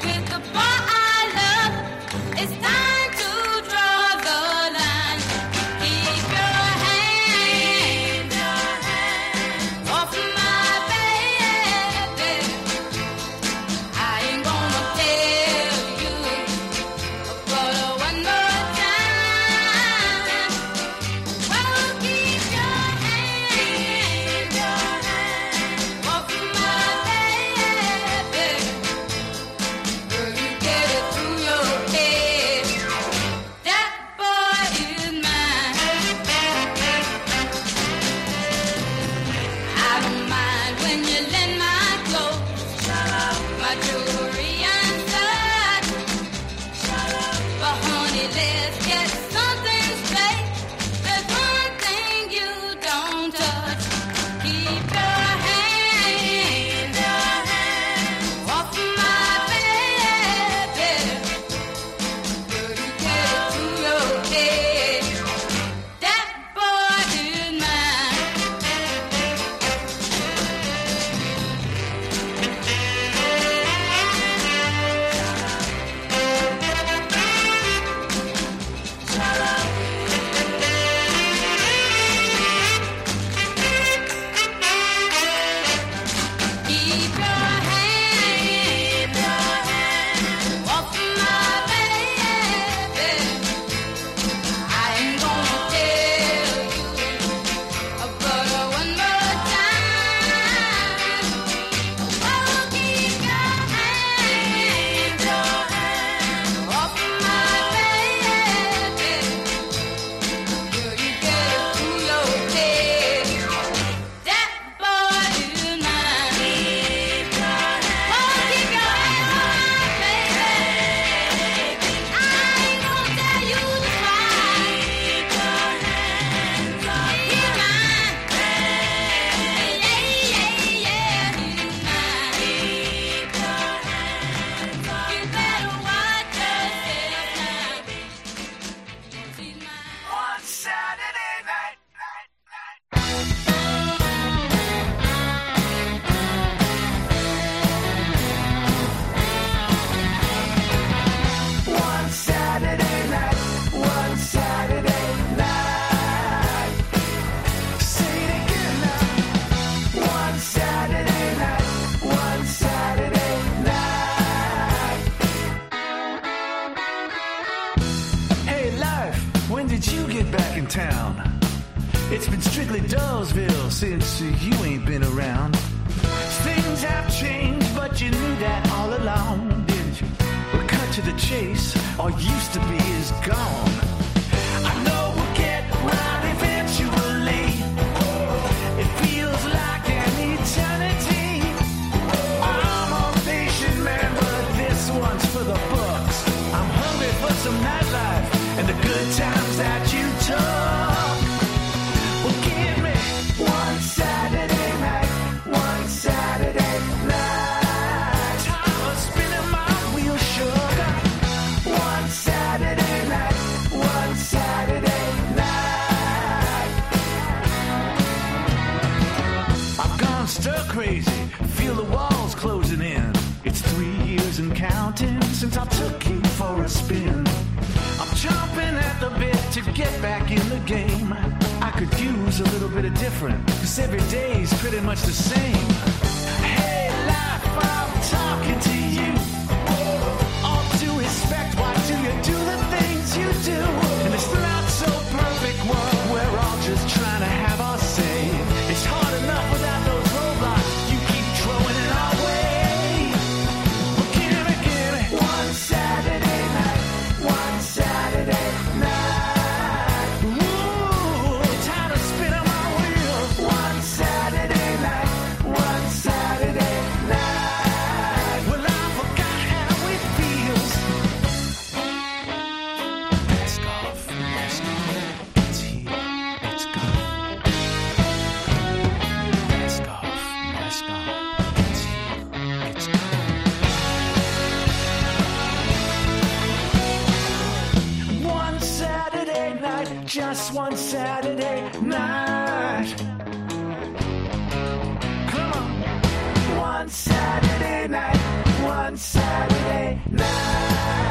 S3: on
S22: Saturday night.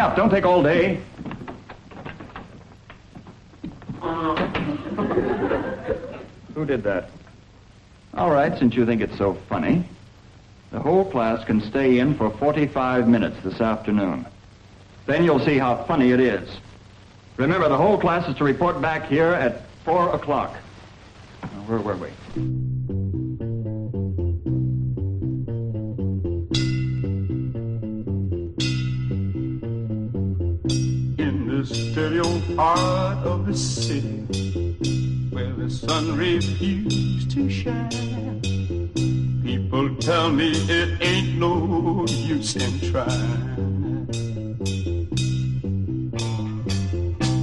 S23: Up. Don't take all day. Who did that? All right, since you think it's so funny. The whole class can stay in for 45 minutes this afternoon. Then you'll see how funny it is. Remember, the whole class is to report back here at 4 o'clock. Where were we?
S24: stereo heart of the city where the sun refused to shine. People tell me it ain't no use in trying.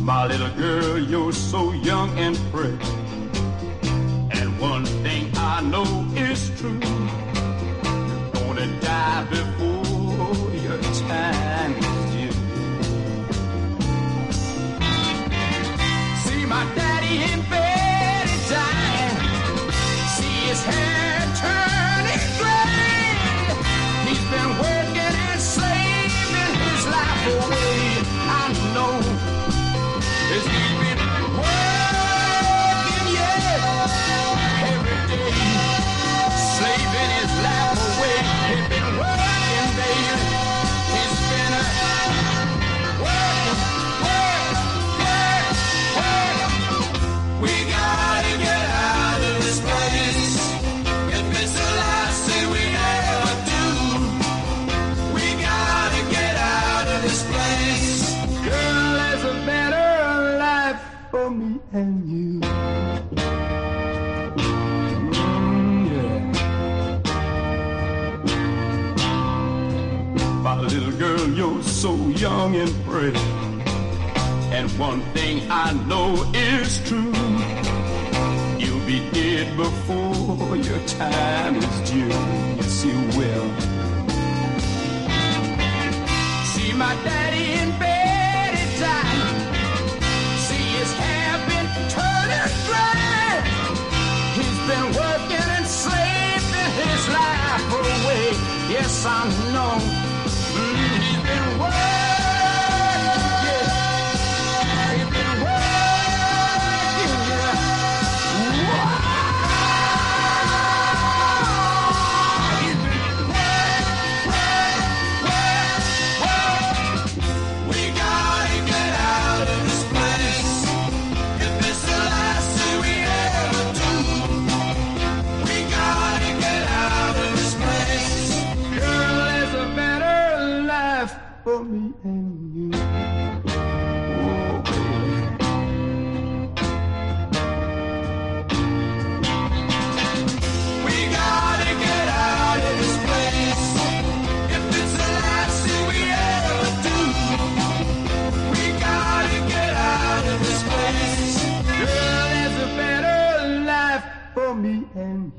S24: My little girl, you're so young and fresh. And one thing I know is true. You're gonna die before your time. stay in bed. One thing I know is true. You'll be dead before your time is due. Yes, you will. See my daddy in bed at time. See his hair been turning gray. He's been working and slaving his life away. Yes, I'm.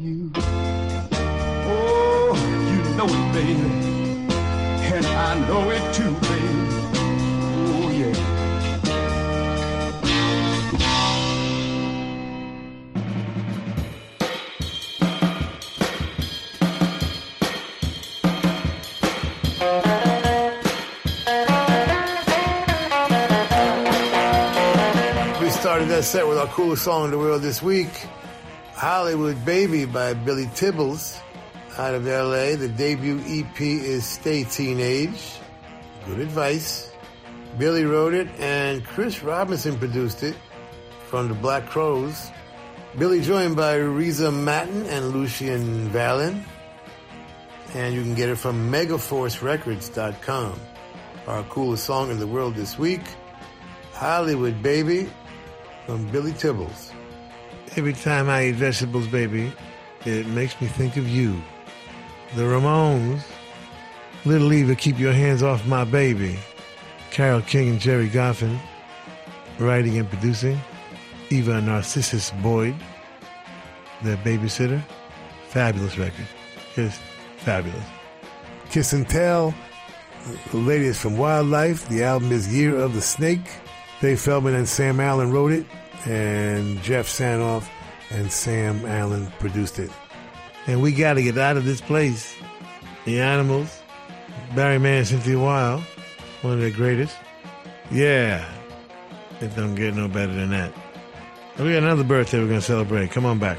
S24: You. Oh,
S4: you know it, baby. And I know it too, baby. Oh, yeah.
S8: We started that set with our coolest song in the world this week, Hollywood Baby by Billy Tibbles out of LA. The debut EP is Stay Teenage. Good advice. Billy wrote it and Chris Robinson produced it from the Black Crowes. Billy joined by Reza Matten and Lucian Vallon. And you can get it from megaforcerecords.com. Our coolest song in the world this week, Hollywood Baby from Billy Tibbles. Every time I eat vegetables, baby, it makes me think of you. The Ramones. Little Eva, keep your hands off my baby. Carole King and Gerry Goffin. Writing and producing. Eva Narcissus Boyd. Their babysitter. Fabulous record. Just fabulous. Kiss and Tell. The latest from Wildlife. The album is Year of the Snake. Dave Feldman and Sam Allen wrote it, and Jeff Sanoff and Sam Allen produced it. And we got to get out of this place. The Animals, Barry Mann, Cynthia Weil, one of the greatest. Yeah, it don't get no better than that. We got another birthday we're going to celebrate. Come on back.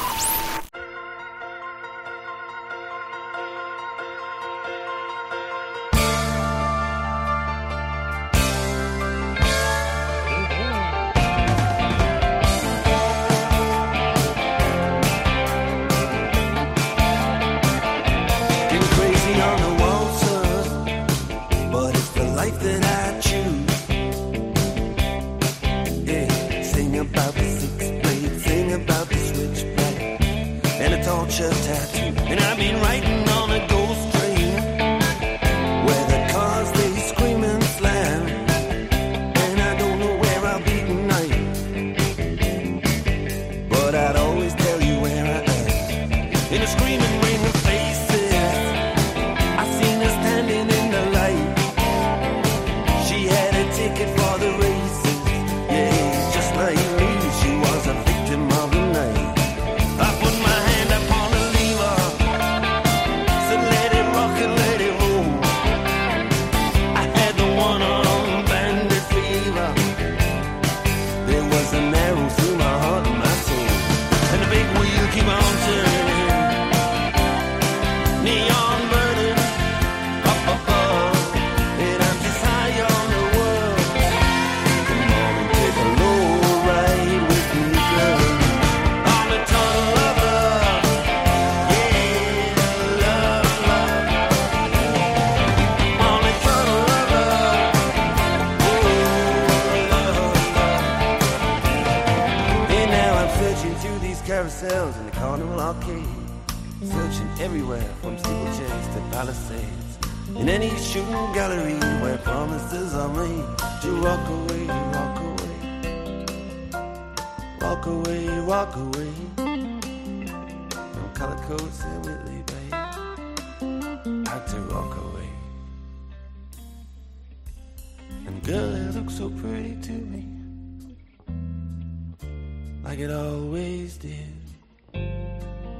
S4: Was an everywhere from steeplechase to palisades. In any shooting gallery where promises are made to walk away, walk away. Walk away, walk away. From Cullercoats and Whitley Bay. Had to walk away. And girl, it looks so pretty to me. Like it always did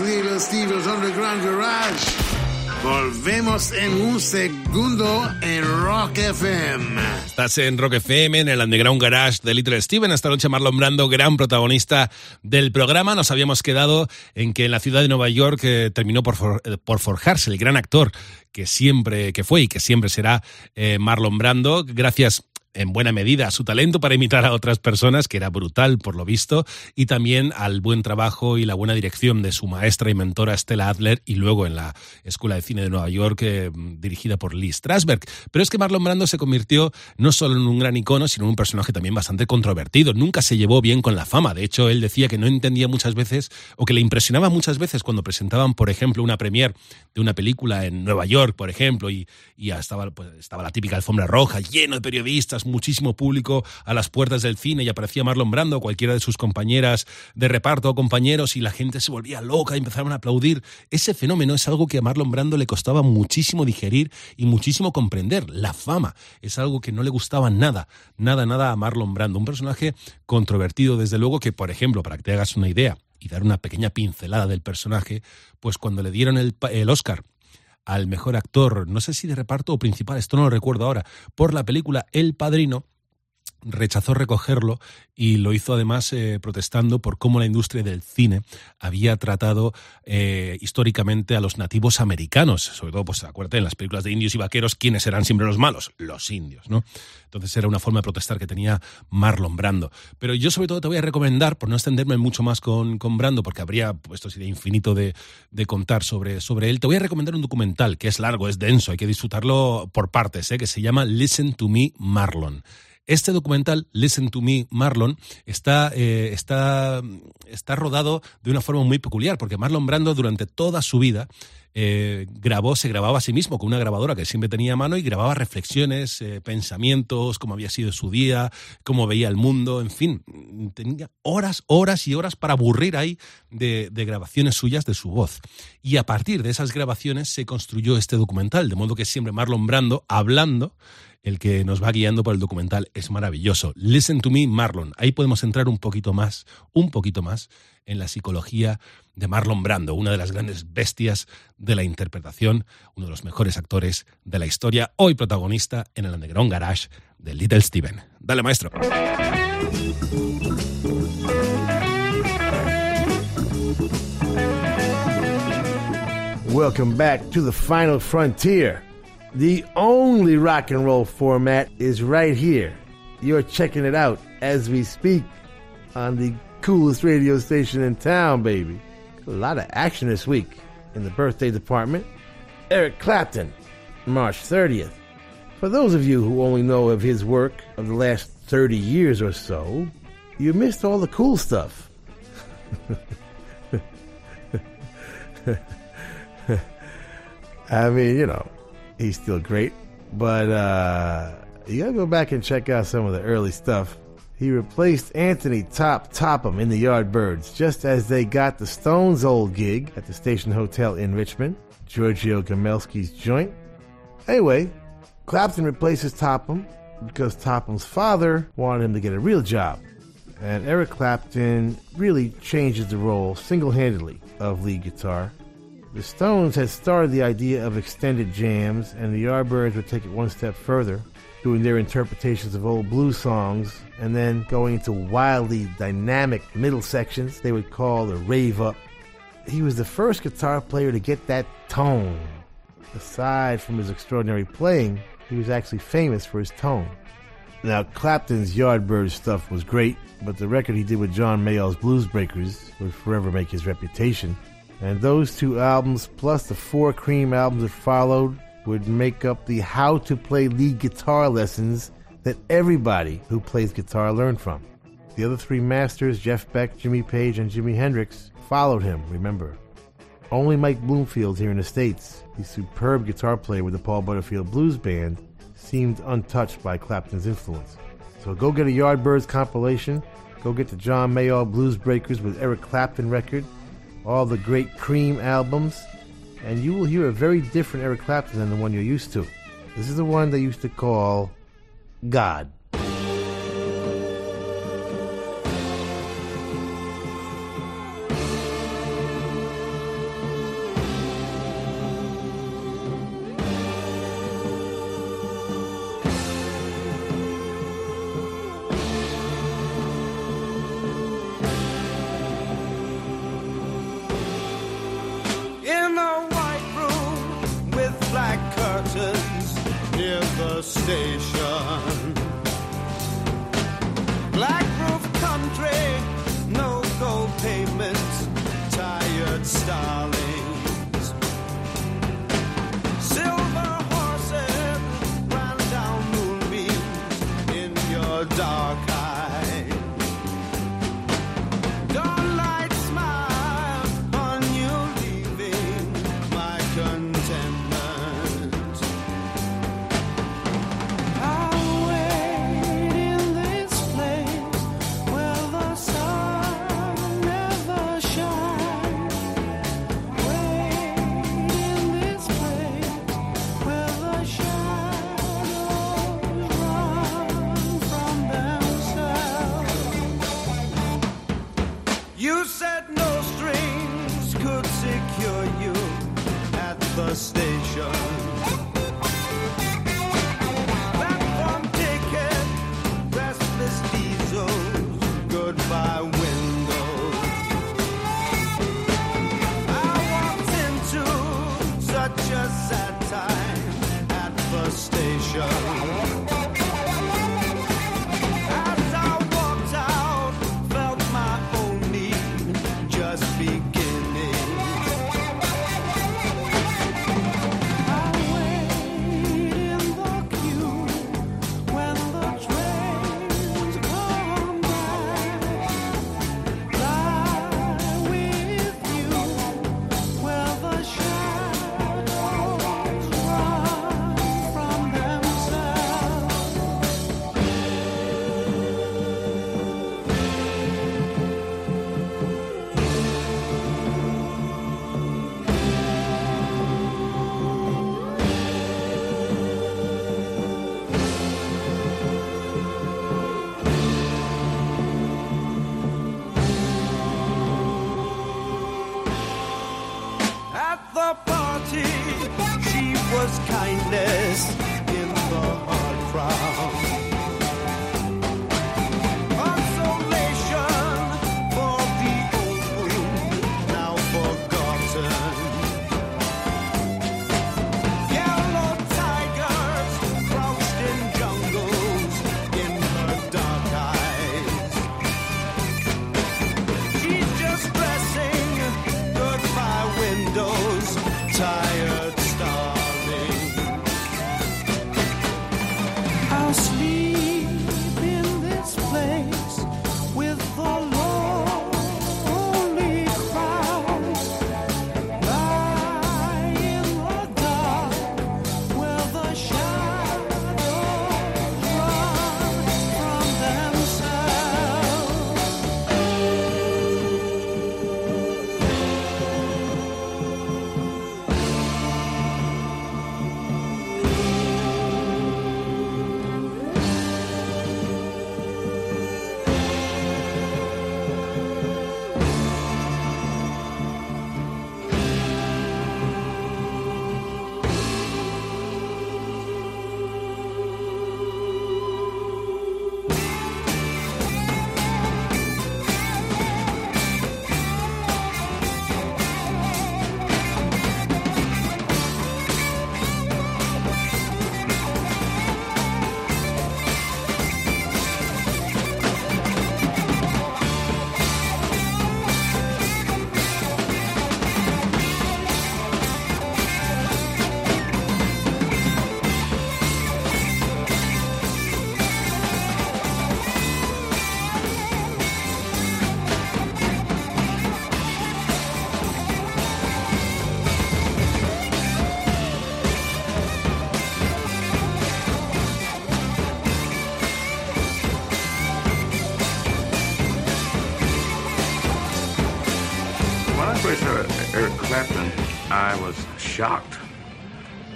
S5: Little Steve's Underground Garage. Volvemos en un segundo en Rock FM.
S6: Estás en Rock FM, en el Underground Garage de Little Steven. Esta noche Marlon Brando, gran protagonista del programa. Nos habíamos quedado en que en la ciudad de Nueva York eh, terminó por, eh, por forjarse el gran actor que siempre que fue y que siempre será eh, Marlon Brando. Gracias en buena medida a su talento para imitar a otras personas, que era brutal por lo visto, y también al buen trabajo y la buena dirección de su maestra y mentora Stella Adler, y luego en la Escuela de Cine de Nueva York, eh, dirigida por Lee Strasberg. Pero es que Marlon Brando se convirtió no solo en un gran icono, sino en un personaje también bastante controvertido. Nunca se llevó bien con la fama. De hecho, él decía que no entendía muchas veces, o que le impresionaba muchas veces cuando presentaban, por ejemplo, una premier de una película en Nueva York, por ejemplo, y, y estaba, pues, estaba la típica alfombra roja, lleno de periodistas, muchísimo público a las puertas del cine y aparecía Marlon Brando, cualquiera de sus compañeras de reparto o compañeros, y la gente se volvía loca y empezaron a aplaudir. Ese fenómeno es algo que a Marlon Brando le costaba muchísimo digerir y muchísimo comprender. La fama es algo que no le gustaba nada, nada, nada a Marlon Brando. Un personaje controvertido, desde luego, que, por ejemplo, para que te hagas una idea y dar una pequeña pincelada del personaje, pues cuando le dieron el, el Oscar al mejor actor, no sé si de reparto o principal, esto no lo recuerdo ahora, por la película El Padrino, rechazó recogerlo y lo hizo además eh, protestando por cómo la industria del cine había tratado eh, históricamente a los nativos americanos, sobre todo, pues acuérdate, en las películas de indios y vaqueros, ¿quiénes eran siempre los malos? Los indios, ¿no? Entonces era una forma de protestar que tenía Marlon Brando. Pero yo sobre todo te voy a recomendar, por no extenderme mucho más con, con Brando, porque habría, pues esto sería infinito de, de contar sobre, sobre él, te voy a recomendar un documental que es largo, es denso, hay que disfrutarlo por partes, ¿eh? que se llama Listen to Me Marlon. Este documental, Listen to Me, Marlon, está, eh, está, está rodado de una forma muy peculiar, porque Marlon Brando durante toda su vida eh, grabó, se grababa a sí mismo con una grabadora que siempre tenía a mano y grababa reflexiones, eh, pensamientos, cómo había sido su día, cómo veía el mundo, en fin, tenía horas, horas y horas para aburrir ahí de, de grabaciones suyas de su voz. Y a partir de esas grabaciones se construyó este documental, de modo que siempre Marlon Brando hablando el que nos va guiando por el documental es maravilloso. Listen to me, Marlon. Ahí podemos entrar un poquito más, un poquito más en la psicología de Marlon Brando, una de las grandes bestias de la interpretación, uno de los mejores actores de la historia, hoy protagonista en el Underground Garage de Little Steven. Dale, maestro.
S8: Welcome back to the final frontier. The only rock and roll format is right here. You're checking it out as we speak on the coolest radio station in town, baby. A lot of action this week in the birthday department. Eric Clapton, March 30th. For those of you who only know of his work of the last 30 years or so, you missed all the cool stuff. I mean, you know, he's still great, but uh, you gotta go back and check out some of the early stuff. He replaced Anthony Top Topham in the Yardbirds just as they got the Stones' old gig at the Station Hotel in Richmond, Giorgio Gomelsky's joint. Anyway, Clapton replaces Topham because Topham's father wanted him to get a real job. And Eric Clapton really changes the role single handedly of lead guitar. The Stones had started the idea of extended jams, and the Yardbirds would take it one step further, doing their interpretations of old blues songs, and then going into wildly dynamic middle sections they would call the rave up. He was the first guitar player to get that tone. Aside from his extraordinary playing, he was actually famous for his tone. Now, Clapton's Yardbird stuff was great, but the record he did with John Mayall's Blues Breakers would forever make his reputation. And those two albums, plus the four Cream albums that followed, would make up the how to play lead guitar lessons that everybody who plays guitar learned from. The other three masters, Jeff Beck, Jimmy Page, and Jimi Hendrix, followed him, remember. Only Mike Bloomfield here in the States, the superb guitar player with the Paul Butterfield Blues Band, seemed untouched by Clapton's influence. So go get a Yardbirds compilation, go get the John Mayall Blues Breakers with Eric Clapton record, all the great Cream albums, and you will hear a very different Eric Clapton than the one you're used to. This is the one they used to call God.
S7: the station.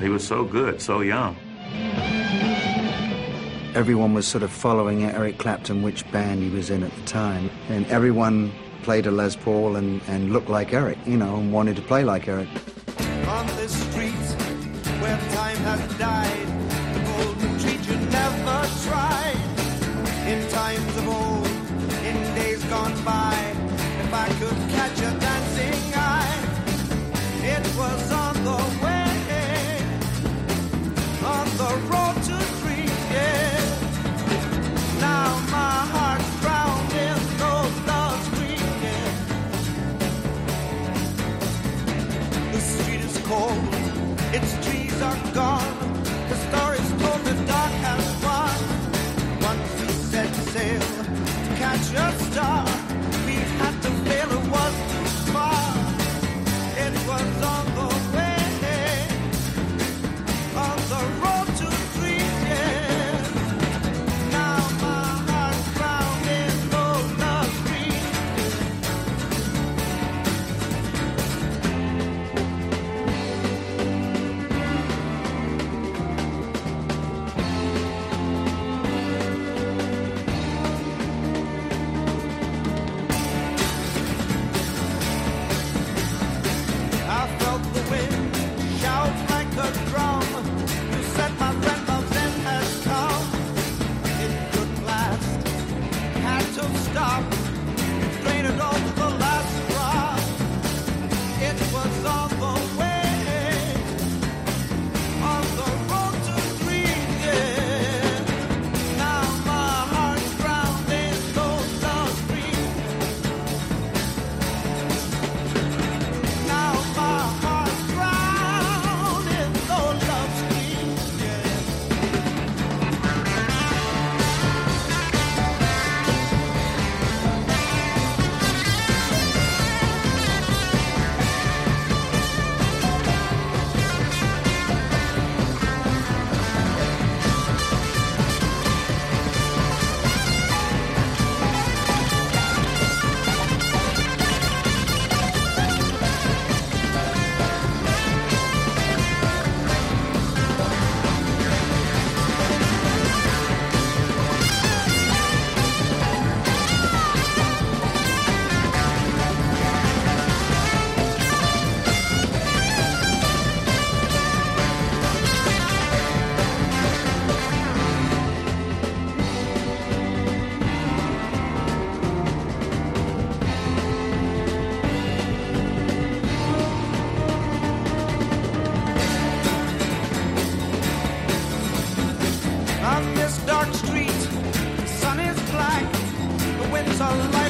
S25: He was so good, so young.
S26: Everyone was sort of following Eric Clapton, which band he was in at the time, and everyone played a Les Paul and, and looked like Eric, you know, and wanted to play like Eric.
S7: On street where time has died, the golden treat you never tried. In times of old, in days gone by. life.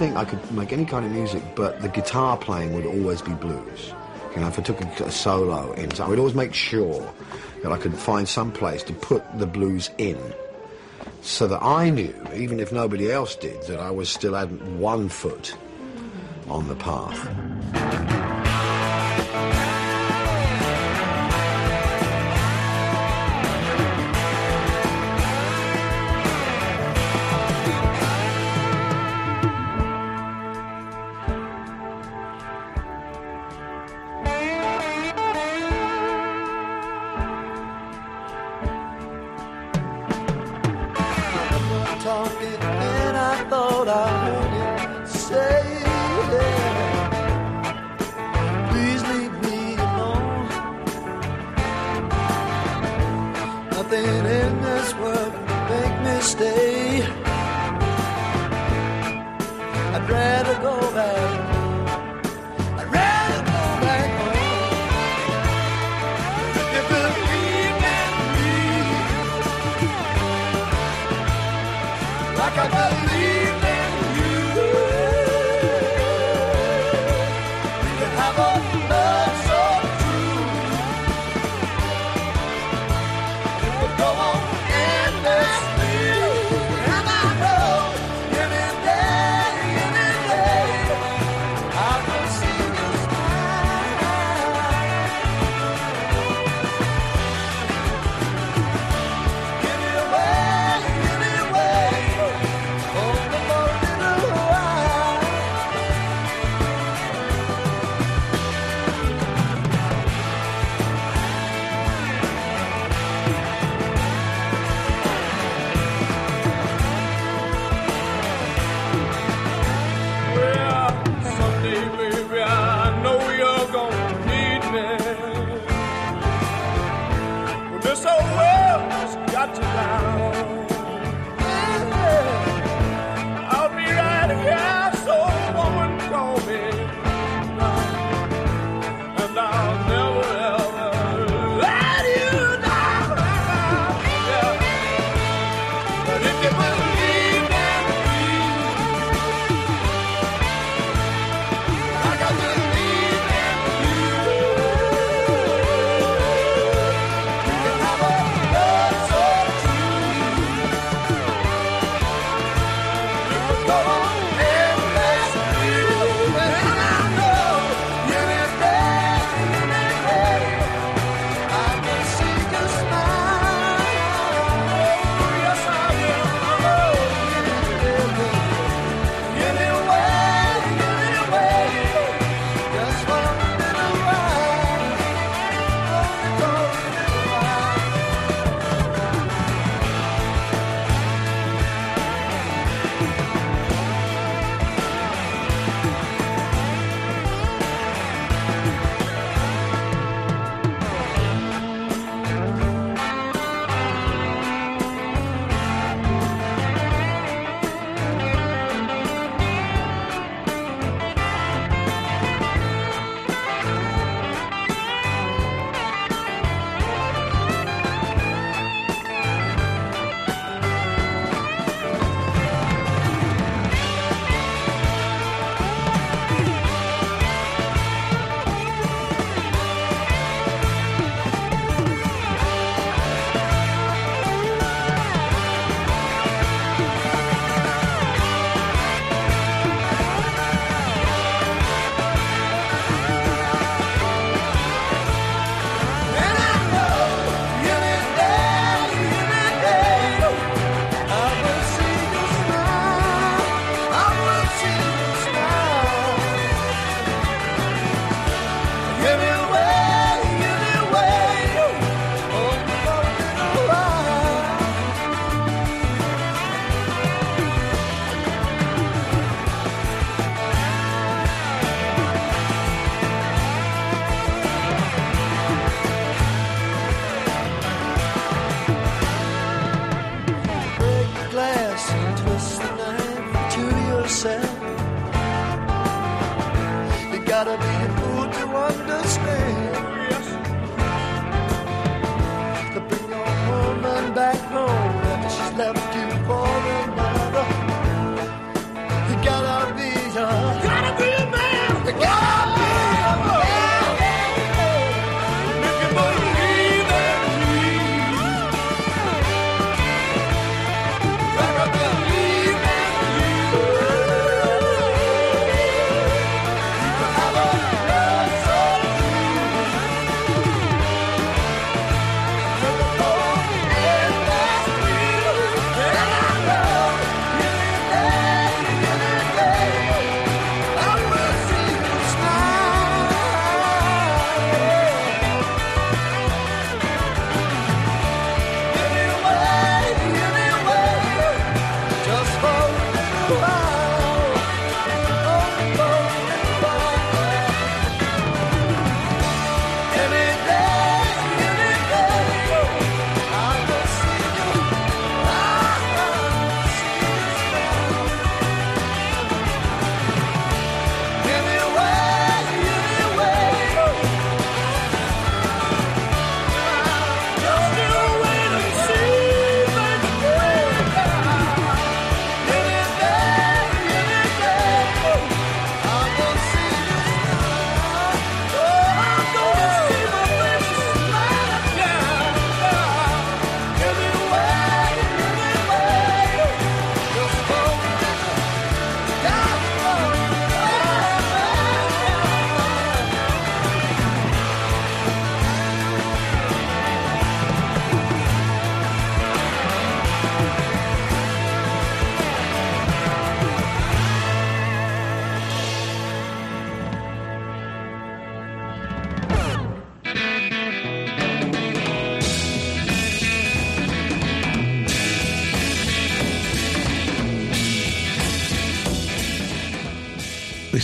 S7: think I could make any kind of music, but the guitar playing would always be blues. You know, if I took a, a solo in, I would always make sure that I could find some place to put the blues in, so that I knew, even if nobody else did, that I was still had one foot on the path.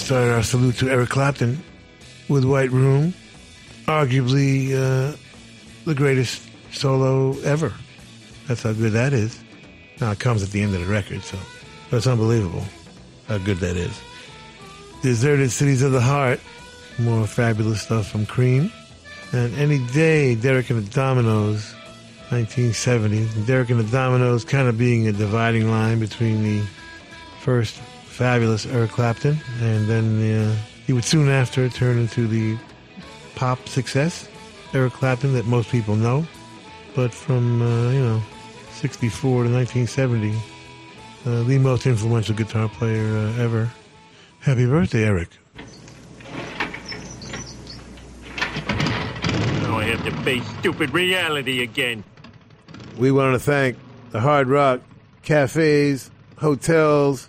S8: Started our salute to Eric Clapton with White Room, arguably uh, the greatest solo ever. That's how good that is. Now it comes at the end of the record, so it's unbelievable how good that is. Deserted Cities of the Heart, more fabulous stuff from Cream. And Any Day, Derek and the Dominos, 1970. Derek and the Dominos kind of being a dividing line between the first fabulous Eric Clapton, and then uh, he would soon after turn into the pop success Eric Clapton that most people know. But from uh, you know 64 to 1970, uh, the most influential guitar player uh, ever. Happy birthday, Eric!
S27: Now I have to face stupid reality again.
S8: We want to thank the Hard Rock cafes, hotels,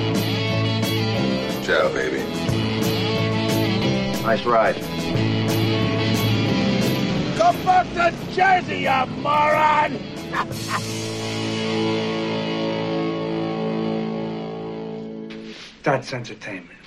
S28: Ciao, baby.
S29: Nice ride.
S30: Go back to Jersey, you moron!
S31: That's entertainment.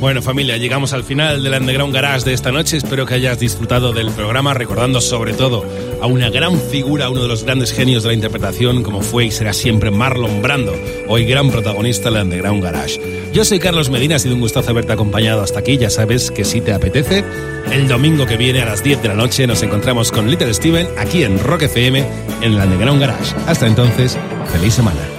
S6: Bueno familia, llegamos al final del Underground Garage de esta noche. Espero que hayas disfrutado del programa, recordando sobre todo a una gran figura, uno de los grandes genios de la interpretación, como fue y será siempre Marlon Brando, hoy gran protagonista del Underground Garage. Yo soy Carlos Medina, ha sido un gustazo haberte acompañado hasta aquí. Ya sabes que si te apetece, el domingo que viene a las 10 de la noche nos encontramos con Little Steven aquí en Rock FM en el Underground Garage. Hasta entonces, feliz semana.